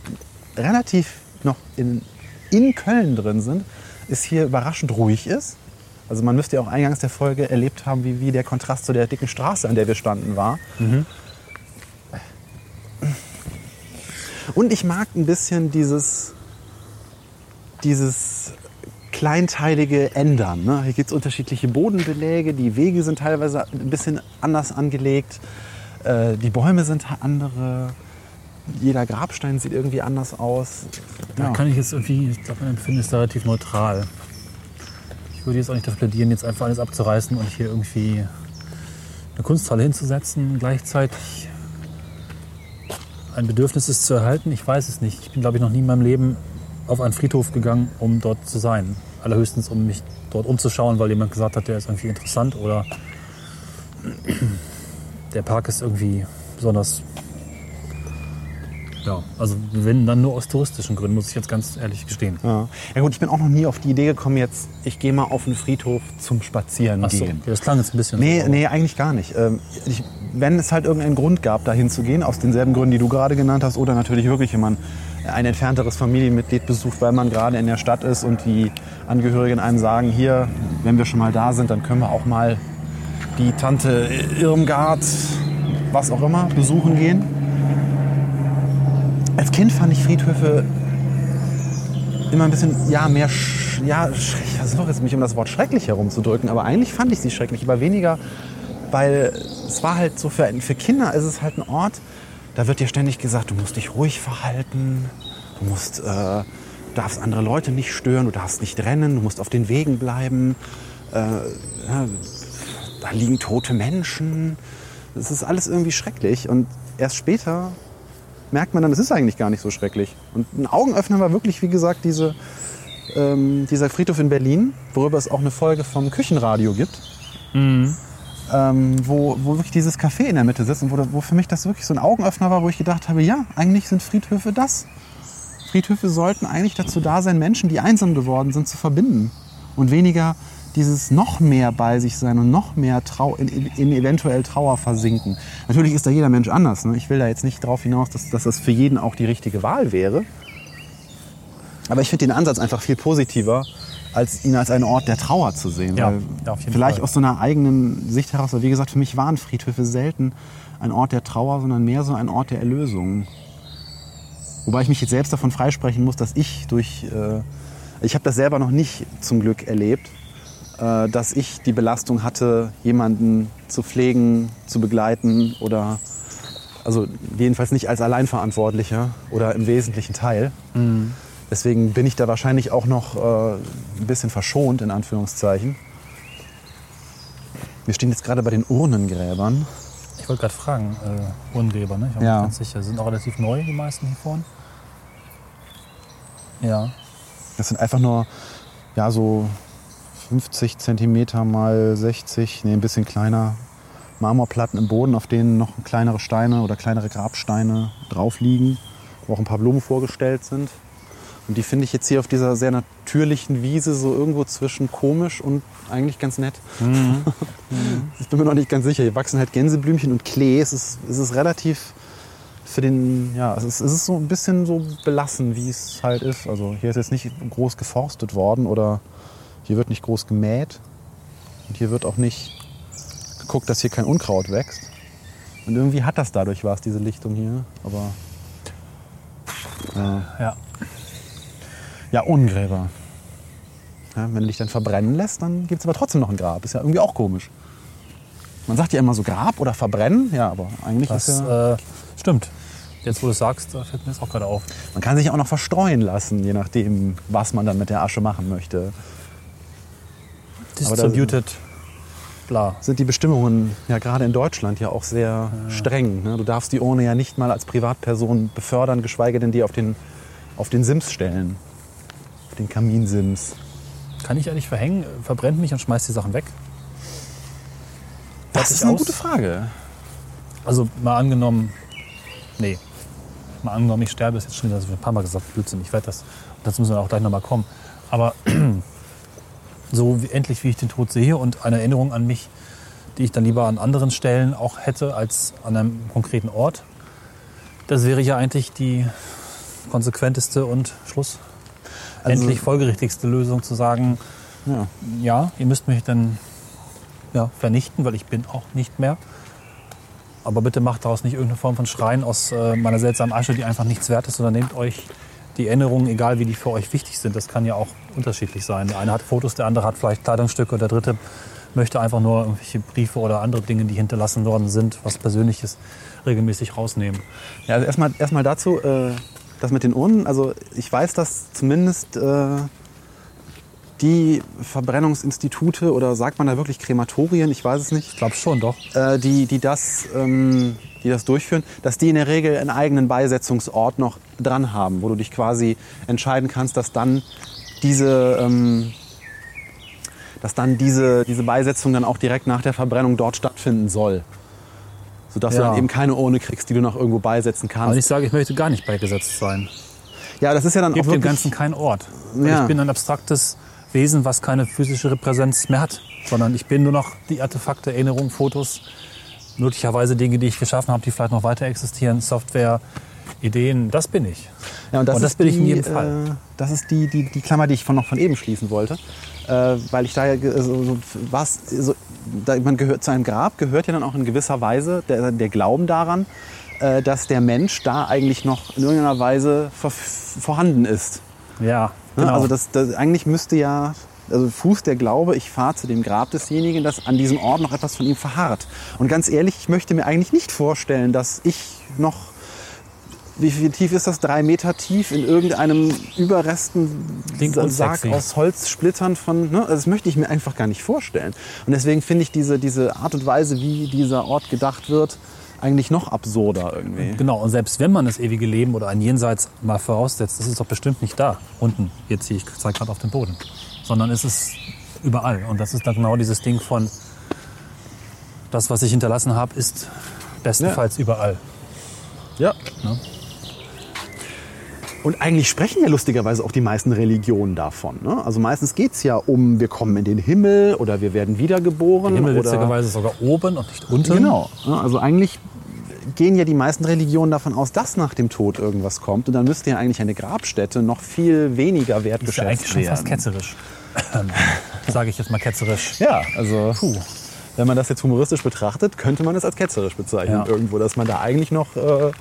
relativ noch in, in Köln drin sind, es hier überraschend ruhig ist. Also man müsste ja auch eingangs der Folge erlebt haben, wie, wie der Kontrast zu der dicken Straße, an der wir standen, war. Und ich mag ein bisschen dieses, dieses kleinteilige Ändern. Ne? Hier gibt es unterschiedliche Bodenbeläge, die Wege sind teilweise ein bisschen anders angelegt, äh, die Bäume sind andere, jeder Grabstein sieht irgendwie anders aus. Da Ja. kann ich jetzt irgendwie, ich glaube, mein Empfinden ist relativ neutral. Ich würde jetzt auch nicht dafür plädieren, jetzt einfach alles abzureißen und hier irgendwie eine Kunsthalle hinzusetzen. Gleichzeitig ein Bedürfnis ist zu erhalten. Ich weiß es nicht. Ich bin, glaube ich, noch nie in meinem Leben auf einen Friedhof gegangen, um dort zu sein. Allerhöchstens, um mich dort umzuschauen, weil jemand gesagt hat, der ist irgendwie interessant oder der Park ist irgendwie besonders. Ja, also wenn dann nur aus touristischen Gründen, muss ich jetzt ganz ehrlich gestehen. Ja. ja gut, ich bin auch noch nie auf die Idee gekommen, jetzt ich gehe mal auf den Friedhof zum Spazieren Ach so, gehen. das klang jetzt ein bisschen Nee, so. nee, eigentlich gar nicht. Ähm, Ich, wenn es halt irgendeinen Grund gab, dahin zu gehen, aus denselben Gründen, die du gerade genannt hast, oder natürlich wirklich, man ein entfernteres Familienmitglied besucht, weil man gerade in der Stadt ist und die Angehörigen einem sagen, hier, wenn wir schon mal da sind, dann können wir auch mal die Tante Irmgard, was auch immer, besuchen gehen. Als Kind fand ich Friedhöfe immer ein bisschen, ja, mehr, ja, ich versuche jetzt mich um das Wort schrecklich herumzudrücken, aber eigentlich fand ich sie schrecklich, aber weniger, weil es war halt so für, für Kinder ist es halt ein Ort, da wird dir ständig gesagt, du musst dich ruhig verhalten, du musst, äh, darfst andere Leute nicht stören, du darfst nicht rennen, du musst auf den Wegen bleiben, äh, da liegen tote Menschen, das ist alles irgendwie schrecklich und erst später merkt man dann, es ist eigentlich gar nicht so schrecklich. Und ein Augenöffner war wirklich, wie gesagt, diese, ähm, dieser Friedhof in Berlin, worüber es auch eine Folge vom Küchenradio gibt. Ähm, wo, wo wirklich dieses Café in der Mitte sitzt und wo, wo für mich das wirklich so ein Augenöffner war, wo ich gedacht habe, ja, eigentlich sind Friedhöfe das. Friedhöfe sollten eigentlich dazu da sein, Menschen, die einsam geworden sind, zu verbinden. Und weniger dieses noch mehr bei sich sein und noch mehr Trau in, in, eventuell Trauer versinken. Natürlich ist da jeder Mensch anders. Ne? Ich will da jetzt nicht darauf hinaus, dass, dass das für jeden auch die richtige Wahl wäre. Aber ich finde den Ansatz einfach viel positiver, als ihn als einen Ort der Trauer zu sehen. Ja, ja, auf jeden vielleicht Fall. aus so einer eigenen Sicht heraus, weil wie gesagt, für mich waren Friedhöfe selten ein Ort der Trauer, sondern mehr so ein Ort der Erlösung. Wobei ich mich jetzt selbst davon freisprechen muss, dass ich durch, äh, ich habe das selber noch nicht zum Glück erlebt, äh, dass ich die Belastung hatte, jemanden zu pflegen, zu begleiten oder, also jedenfalls nicht als Alleinverantwortlicher oder im wesentlichen Teil. Deswegen bin ich da wahrscheinlich auch noch äh, ein bisschen verschont, in Anführungszeichen. Wir stehen jetzt gerade bei den Urnengräbern. Ich wollte gerade fragen, äh, Urnengräber, ne? Ich mir Ja. ganz sicher. Sind auch relativ neu, die meisten hier vorne. Ja. Das sind einfach nur ja, so 50 Zentimeter mal 60, nee, ein bisschen kleiner Marmorplatten im Boden, auf denen noch kleinere Steine oder kleinere Grabsteine drauf liegen, wo auch ein paar Blumen vorgestellt sind. Und die finde ich jetzt hier auf dieser sehr natürlichen Wiese so irgendwo zwischen komisch und eigentlich ganz nett. ich bin mir noch nicht ganz sicher. Hier wachsen halt Gänseblümchen und Klee. Es ist, es ist relativ für den, ja, es ist, es ist so ein bisschen so belassen, wie es halt ist. Also hier ist jetzt nicht groß geforstet worden oder hier wird nicht groß gemäht. Und hier wird auch nicht geguckt, dass hier kein Unkraut wächst. Und irgendwie hat das dadurch was, diese Lichtung hier. Aber Ja. ja, Ungräber. Ja, wenn du dich dann verbrennen lässt, dann gibt es aber trotzdem noch ein Grab. Ist ja irgendwie auch komisch. Man sagt ja immer so Grab oder verbrennen. Ja, aber eigentlich Das ist ja... äh, stimmt. Jetzt, wo du es sagst, fällt mir das auch gerade auf. Man kann sich auch noch verstreuen lassen, je nachdem, was man dann mit der Asche machen möchte. Distributed, bla. Sind die Bestimmungen ja gerade in Deutschland ja auch sehr streng. Ne? Du darfst die Urne ja nicht mal als Privatperson befördern, geschweige denn die auf den, auf den Sims stellen. Den Kaminsims. Kann ich eigentlich verhängen, verbrennt mich und schmeißt die Sachen weg? Das ist eine aus? gute Frage. Also mal angenommen, nee, mal angenommen, ich sterbe, ist jetzt schon wieder, ein paar Mal gesagt, Blödsinn, ich werde das, dazu müssen wir auch gleich nochmal kommen. Aber so wie, endlich, wie ich den Tod sehe und eine Erinnerung an mich, die ich dann lieber an anderen Stellen auch hätte als an einem konkreten Ort, das wäre ja eigentlich die konsequenteste und Schluss. Also- endlich folgerichtigste Lösung zu sagen, Ja. ja, ihr müsst mich dann ja, vernichten, weil ich bin auch nicht mehr. Aber bitte macht daraus nicht irgendeine Form von Schreien aus äh, meiner seltsamen Asche, die einfach nichts wert ist, sondern nehmt euch die Erinnerungen, egal wie die für euch wichtig sind. Das kann ja auch unterschiedlich sein. Der eine hat Fotos, der andere hat vielleicht Kleidungsstücke und der dritte möchte einfach nur irgendwelche Briefe oder andere Dinge, die hinterlassen worden sind, was Persönliches, regelmäßig rausnehmen. Ja, also erstmal erstmal dazu, äh, das mit den Urnen. Also ich weiß, dass zumindest äh, die Verbrennungsinstitute oder sagt man da wirklich Krematorien, ich weiß es nicht, Ich glaube schon, doch. äh, die, die, das, ähm, die das durchführen, dass die in der Regel einen eigenen Beisetzungsort noch dran haben, wo du dich quasi entscheiden kannst, dass dann diese, ähm, dass dann diese, diese Beisetzung dann auch direkt nach der Verbrennung dort stattfinden soll. Sodass du Ja. dann eben keine Urne kriegst, die du noch irgendwo beisetzen kannst. Aber ich sage, ich möchte gar nicht beigesetzt sein. ja, das ist ja dann Gebt auch dem. Ganzen keinen Ort. Ja. Ich bin ein abstraktes Wesen, was keine physische Repräsenz mehr hat, sondern ich bin nur noch die Artefakte, Erinnerungen, Fotos, möglicherweise Dinge, die ich geschaffen habe, die vielleicht noch weiter existieren, Software, Ideen. Das bin ich. Ja, und das, Und das bin die, ich in jedem Fall. Äh, das ist die, die, die Klammer, die ich von, noch von eben schließen wollte. Äh, weil ich da ja so, was, so, da, man gehört zu einem Grab gehört ja dann auch in gewisser Weise der, der Glauben daran, äh, dass der Mensch da eigentlich noch in irgendeiner Weise vorhanden ist. Ja, Ne? genau. Also das, das eigentlich müsste ja, also fußt der Glaube, ich fahre zu dem Grab desjenigen, dass an diesem Ort noch etwas von ihm verharrt. Und ganz ehrlich, ich möchte mir eigentlich nicht vorstellen, dass ich noch, wie viel tief ist das? Drei Meter tief in irgendeinem Überresten Sarg aus Holzsplittern von, ne? also das möchte ich mir einfach gar nicht vorstellen. Und deswegen finde ich diese, diese Art und Weise, wie dieser Ort gedacht wird, eigentlich noch absurder irgendwie. Genau, und selbst wenn man das ewige Leben oder ein Jenseits mal voraussetzt, ist doch bestimmt nicht da, unten, jetzt hier, ich zeige gerade auf dem Boden, sondern es ist überall. Und das ist dann genau dieses Ding von, das, was ich hinterlassen habe, ist bestenfalls überall. Ja. Ne? Und eigentlich sprechen ja lustigerweise auch die meisten Religionen davon. Ne? Also meistens geht es ja um, wir kommen in den Himmel oder wir werden wiedergeboren. Der Himmel oder witzigerweise sogar oben und nicht unten. Genau. Ja, Also eigentlich gehen ja die meisten Religionen davon aus, dass nach dem Tod irgendwas kommt. Und dann müsste ja eigentlich eine Grabstätte noch viel weniger Ist ja wertgeschätzt eigentlich schon fast werden. ketzerisch. Sage ich jetzt mal ketzerisch. Ja, also wenn man das jetzt humoristisch betrachtet, könnte man es als ketzerisch bezeichnen Ja. irgendwo, dass man da eigentlich noch äh,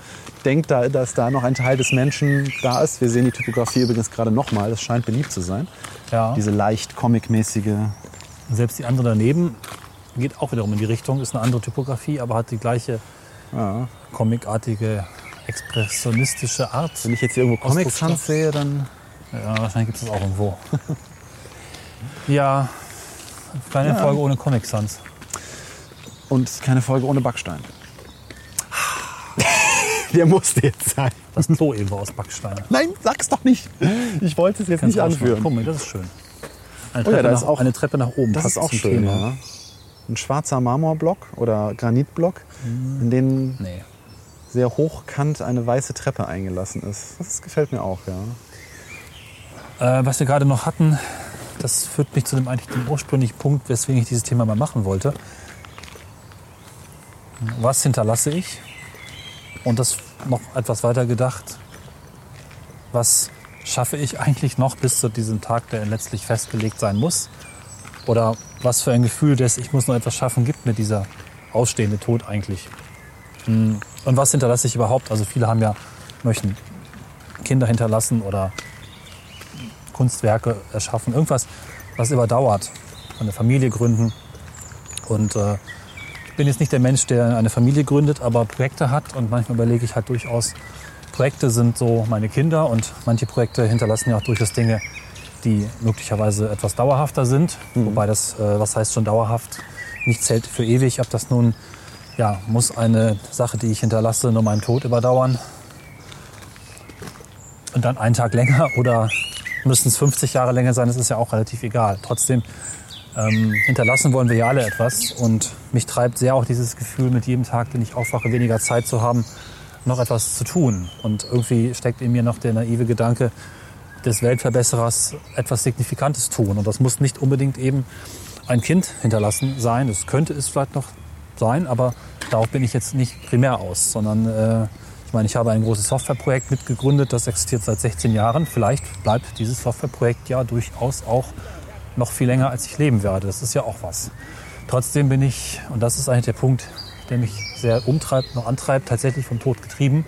denkt, da, dass da noch ein Teil des Menschen da ist. Wir sehen die Typografie übrigens gerade nochmal, das scheint beliebt zu sein. Ja. Diese leicht comic-mäßige. Selbst die andere daneben geht auch wiederum in die Richtung, ist eine andere Typografie, aber hat die gleiche Ja. comicartige, expressionistische Art. Wenn ich jetzt hier irgendwo Comic Ausdrucksstoff. Sans sehe, dann Ja, wahrscheinlich gibt es das auch irgendwo. ja, keine Ja. Folge ohne Comic Sans. Und keine Folge ohne Backstein. Der musste jetzt sein. Das Klo eben war aus Backstein. Nein, sag's doch nicht. Ich wollte es jetzt Kannst nicht anführen. Guck mal, das ist schön. Eine Oh ja, Treppe, da nach, ist auch- eine Treppe nach oben. Das ist auch schön, Thema. ja. Ein schwarzer Marmorblock oder Granitblock, in den Nee. sehr hochkant eine weiße Treppe eingelassen ist. Das gefällt mir auch, ja. Äh, was wir gerade noch hatten, das führt mich zu dem eigentlich dem ursprünglichen Punkt, weswegen ich dieses Thema mal machen wollte. Was hinterlasse ich? Und das noch etwas weiter gedacht. Was schaffe ich eigentlich noch bis zu diesem Tag, der letztlich festgelegt sein muss? Oder was für ein Gefühl des Ich muss noch etwas schaffen gibt mir dieser ausstehende Tod eigentlich? Hm, Und was hinterlasse ich überhaupt? Also viele haben ja, möchten Kinder hinterlassen oder Kunstwerke erschaffen, irgendwas, was überdauert, eine Familie gründen. Und äh, bin jetzt nicht der Mensch, der eine Familie gründet, aber Projekte hat und manchmal überlege ich halt durchaus, Projekte sind so meine Kinder und manche Projekte hinterlassen ja auch durchaus Dinge, die möglicherweise etwas dauerhafter sind. Wobei das, äh, was heißt schon dauerhaft, nicht zählt für ewig. Ob das nun, ja, muss eine Sache, die ich hinterlasse, nur meinen Tod überdauern und dann einen Tag länger oder müssen es 50 Jahre länger sein, das ist ja auch relativ egal. Trotzdem ähm, hinterlassen wollen wir ja alle etwas und mich treibt sehr auch dieses Gefühl, mit jedem Tag, den ich aufwache, weniger Zeit zu haben, noch etwas zu tun. Und irgendwie steckt in mir noch der naive Gedanke des Weltverbesserers, etwas Signifikantes tun. Und das muss nicht unbedingt eben ein Kind hinterlassen sein. Das könnte es vielleicht noch sein, aber darauf bin ich jetzt nicht primär aus, sondern äh, ich meine, ich habe ein großes Softwareprojekt mitgegründet, das existiert seit 16 Jahren. Vielleicht bleibt dieses Softwareprojekt ja durchaus auch noch viel länger, als ich leben werde. Das ist ja auch was. Trotzdem bin ich, und das ist eigentlich der Punkt, der mich sehr umtreibt, noch antreibt, tatsächlich vom Tod getrieben,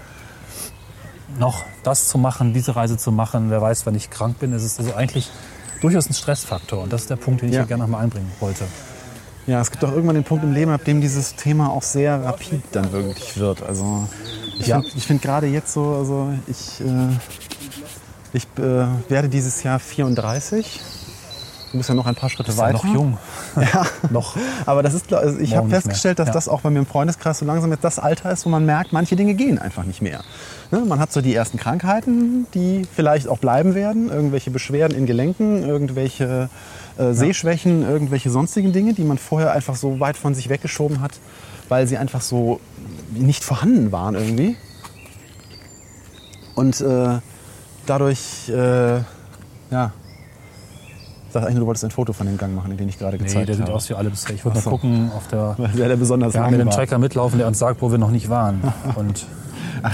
noch das zu machen, diese Reise zu machen. Wer weiß, wann ich krank bin. Es ist also eigentlich durchaus ein Stressfaktor. Und das ist der Punkt, den ich Ja. hier gerne noch mal einbringen wollte. Ja, es gibt auch irgendwann den Punkt im Leben, ab dem dieses Thema auch sehr rapid dann wirklich wird. Also ich Ja. finde find gerade jetzt so, also ich, äh, ich äh, werde dieses Jahr 34. Du bist ja noch ein paar Schritte Ist ja weiter. noch jung. Ja. noch. Aber das ist, also ich habe festgestellt, dass Ja. das auch bei mir im Freundeskreis so langsam jetzt das Alter ist, wo man merkt, manche Dinge gehen einfach nicht mehr. Ne? Man hat so die ersten Krankheiten, die vielleicht auch bleiben werden, irgendwelche Beschwerden in Gelenken, irgendwelche äh, Sehschwächen, irgendwelche sonstigen Dinge, die man vorher einfach so weit von sich weggeschoben hat, weil sie einfach so nicht vorhanden waren irgendwie. Und äh, dadurch, äh, ja, ich dachte eigentlich, du wolltest ein Foto von dem Gang machen, den ich gerade Nee, gezeigt der sieht habe. aus wie alle bisher. Ich wollte Ach so. mal gucken auf der. Weil der besonders Wir haben lang mit dem war. Tracker mitlaufen, der uns sagt, wo wir noch nicht waren. Und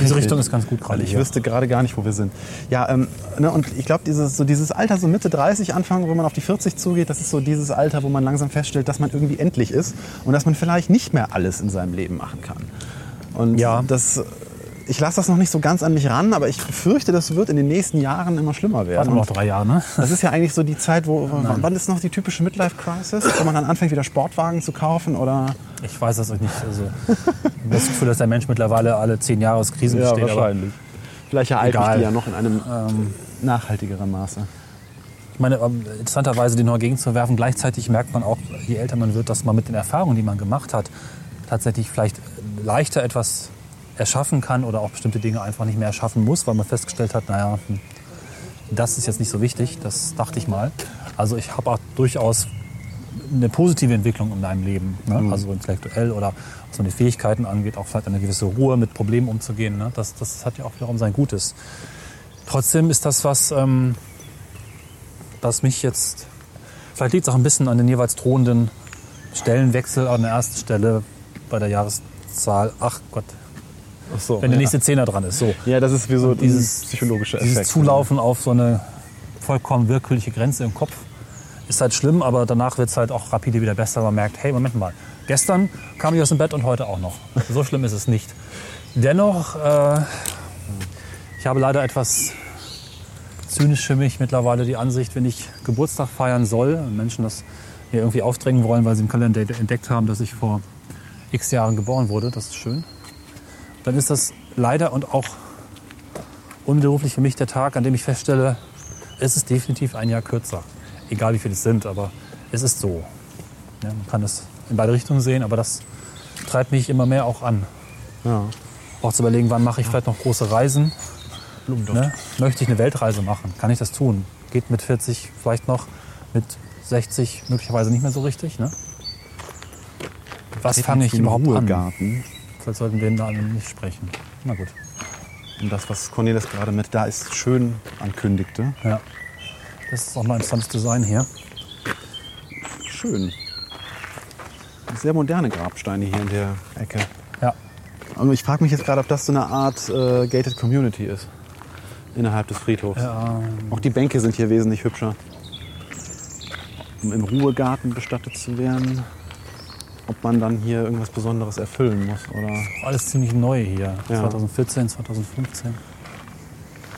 diese okay. Richtung ist ganz gut gerade ich hier. wüsste gerade gar nicht, wo wir sind. Ja, ähm, ne, und ich glaube, dieses, so dieses Alter, so Mitte 30, Anfang, wo man auf die 40 zugeht, das ist so dieses Alter, wo man langsam feststellt, dass man irgendwie endlich ist und dass man vielleicht nicht mehr alles in seinem Leben machen kann. Und Ja. das, ich lasse das noch nicht so ganz an mich ran, aber ich befürchte, das wird in den nächsten Jahren immer schlimmer Warte werden. mal noch drei Jahre, ne? Das ist ja eigentlich so die Zeit, wo, wann ist noch die typische Midlife-Crisis, wo man dann anfängt, wieder Sportwagen zu kaufen oder... Ich weiß das euch nicht. Also, ich habe das Gefühl, dass der Mensch mittlerweile alle zehn Jahre aus Krisen besteht. Aber Vielleicht ereilt mich die ja noch in einem nachhaltigeren Maße. ich meine, ähm, interessanterweise den noch gegenzuwerfen, gleichzeitig merkt man auch, je älter man wird, dass man mit den Erfahrungen, die man gemacht hat, tatsächlich vielleicht leichter etwas erschaffen kann oder auch bestimmte Dinge einfach nicht mehr erschaffen muss, weil man festgestellt hat, naja, hm, das ist jetzt nicht so wichtig, das dachte ich mal. Also ich habe auch durchaus eine positive Entwicklung in deinem Leben. Ne? Also intellektuell oder was die Fähigkeiten angeht, auch vielleicht eine gewisse Ruhe mit Problemen umzugehen. Ne? Das, das hat ja auch wiederum sein Gutes. Trotzdem ist das was, ähm, was mich jetzt, vielleicht liegt es auch ein bisschen an den jeweils drohenden Stellenwechsel an der ersten Stelle bei der Jahreszahl. Ach Gott, so, wenn der ja. nächste Zehner dran ist. So. Ja, das ist wie so dieses ein psychologischer Effekt. Dieses Zulaufen auf so eine vollkommen willkürliche Grenze im Kopf ist halt schlimm, aber danach wird es halt auch rapide wieder besser. Man merkt, hey, Moment mal, gestern kam ich aus dem Bett und heute auch noch. So schlimm ist es nicht. Dennoch, äh, ich habe leider etwas zynisch für mich mittlerweile die Ansicht, wenn ich Geburtstag feiern soll Menschen das mir irgendwie aufdrängen wollen, weil sie im Kalender entdeckt haben, dass ich vor x Jahren geboren wurde, das ist schön, dann ist das leider und auch unwiderruflich für mich der Tag, an dem ich feststelle, es ist definitiv ein Jahr kürzer. Egal wie viele es sind, aber es ist so. Ja, man kann es in beide Richtungen sehen, aber das treibt mich immer mehr auch an. Ja. Auch zu überlegen, wann mache ich vielleicht noch große Reisen. Ne? Möchte ich eine Weltreise machen? Kann ich das tun? Geht mit 40 vielleicht noch, mit 60 möglicherweise nicht mehr so richtig. Ne? Was fange ich überhaupt an? Vielleicht sollten wir da nicht sprechen. Na gut. Und das, was Cornelis gerade mit da ist schön ankündigte. Ja. Das ist auch mal ein interessantes Design hier. Schön. Sehr moderne Grabsteine hier in der Ecke. Ja. Und ich frage mich jetzt gerade, ob das so eine Art äh, gated Community ist. Innerhalb des Friedhofs. ja Auch die Bänke sind hier wesentlich hübscher. Um im Ruhegarten bestattet zu werden. Ob man dann hier irgendwas Besonderes erfüllen muss. Oder alles ziemlich neu hier. Ja. 2014, 2015.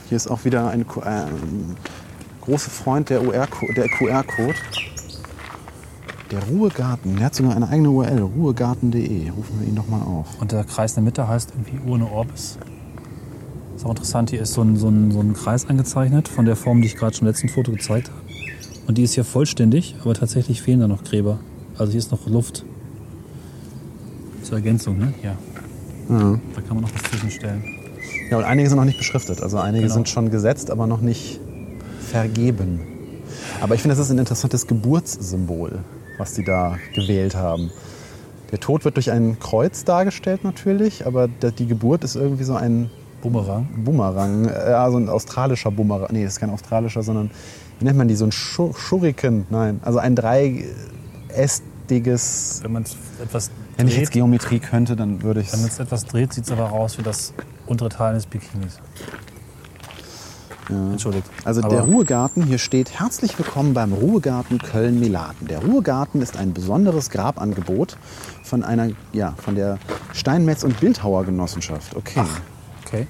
hier ist auch wieder ein, äh, großer Freund der, der QR-Code. Der Ruhegarten. Der hat sogar eine eigene URL. Ruhegarten.de. Rufen wir ihn doch mal auf. Und der Kreis in der Mitte heißt irgendwie Urne Orbis. Ist auch interessant, hier ist so ein, so, ein, so ein Kreis angezeichnet von der Form, die ich gerade schon im letzten Foto gezeigt habe. Und die ist hier vollständig, aber tatsächlich fehlen da noch Gräber. Also hier ist noch Luft. Zur Ergänzung, ne? Ja. Ja. Da kann man noch was zwischenstellen. Ja, und einige sind noch nicht beschriftet. Also einige Genau. sind schon gesetzt, aber noch nicht vergeben. Aber ich finde, das ist ein interessantes Geburtssymbol, was die da gewählt haben. Der Tod wird durch ein Kreuz dargestellt natürlich, aber die Geburt ist irgendwie so ein Bumerang. Bumerang, äh, ja, so ein australischer Bumerang. Nee, das ist kein australischer, sondern wie nennt man die? So ein Schur Schuriken? Nein, also ein dreiästiges. Wenn man es etwas Wenn ich jetzt dreht, Geometrie könnte, dann würde ich wenn man es etwas dreht, sieht es aber aus wie das untere Teil eines Bikinis. Entschuldigt. Also der Ruhegarten, hier steht herzlich willkommen beim Ruhegarten Köln-Melaten. Der Ruhegarten ist ein besonderes Grabangebot von einer, ja, von der Steinmetz- und Bildhauergenossenschaft. Okay. Okay.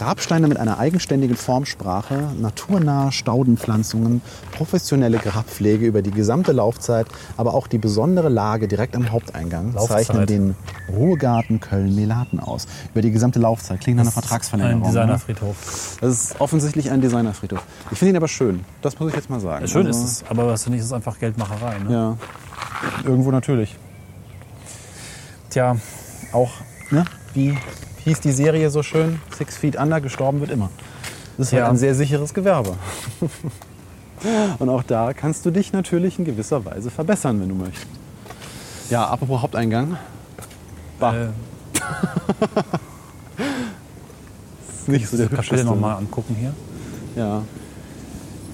Grabsteine mit einer eigenständigen Formsprache, naturnahe Staudenpflanzungen, professionelle Grabpflege über die gesamte Laufzeit, aber auch die besondere Lage direkt am Haupteingang Laufzeit. zeichnen den Ruhegarten Köln-Melaten aus. Über die gesamte Laufzeit. Klingt nach einer Vertragsverlängerung. Ein ne? Designerfriedhof. Das ist offensichtlich ein Designerfriedhof. Ich finde ihn aber schön. Das muss ich jetzt mal sagen. Schön Also, ist es, aber was finde ich, ist einfach Geldmacherei. Ne? Ja. Irgendwo natürlich. Tja, Auch, ne? Wie hieß die Serie so schön? Six Feet Under, gestorben wird immer. Das ist halt Ja. ein sehr sicheres Gewerbe. Und auch da kannst du dich natürlich in gewisser Weise verbessern, wenn du möchtest. Ja, apropos Haupteingang. Bah, äh, ist nicht so der Kapelle nochmal angucken hier. Ja.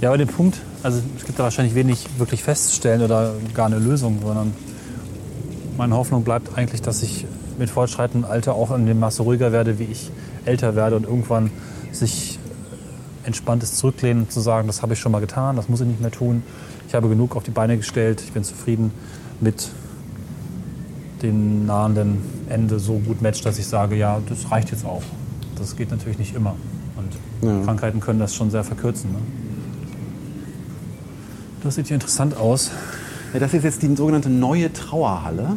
Ja, aber den Punkt, also es gibt da wahrscheinlich wenig wirklich festzustellen oder gar eine Lösung, sondern meine Hoffnung bleibt eigentlich, dass ich mit fortschreitendem Alter auch in dem Maße ruhiger werde, wie ich älter werde und irgendwann sich entspanntes Zurücklehnen und zu sagen, das habe ich schon mal getan, das muss ich nicht mehr tun. Ich habe genug auf die Beine gestellt, ich bin zufrieden mit dem nahenden Ende so gut matcht, dass ich sage, ja, das reicht jetzt auch. Das geht natürlich nicht immer. Und Ja. Krankheiten können das schon sehr verkürzen. Ne? Das sieht hier interessant aus. ja. Das ist jetzt die sogenannte neue Trauerhalle.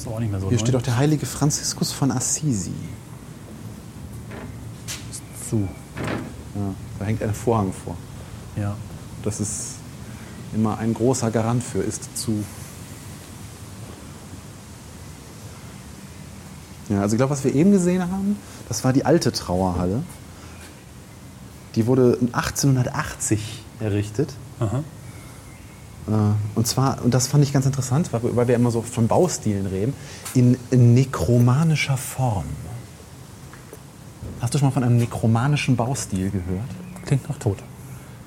Ist auch nicht mehr so Hier neu. steht auch der heilige Franziskus von Assisi. zu. Ja, da hängt ein Vorhang vor. Ja. Das ist immer ein großer Garant für ist zu. Ja, also ich glaube, was wir eben gesehen haben, das war die alte Trauerhalle. Die wurde 1880 errichtet. Aha. Äh, und zwar, und das fand ich ganz interessant, weil, wir immer so von Baustilen reden, in, nekromanischer Form. Hast du schon mal von einem nekromanischen Baustil gehört? Klingt nach tot.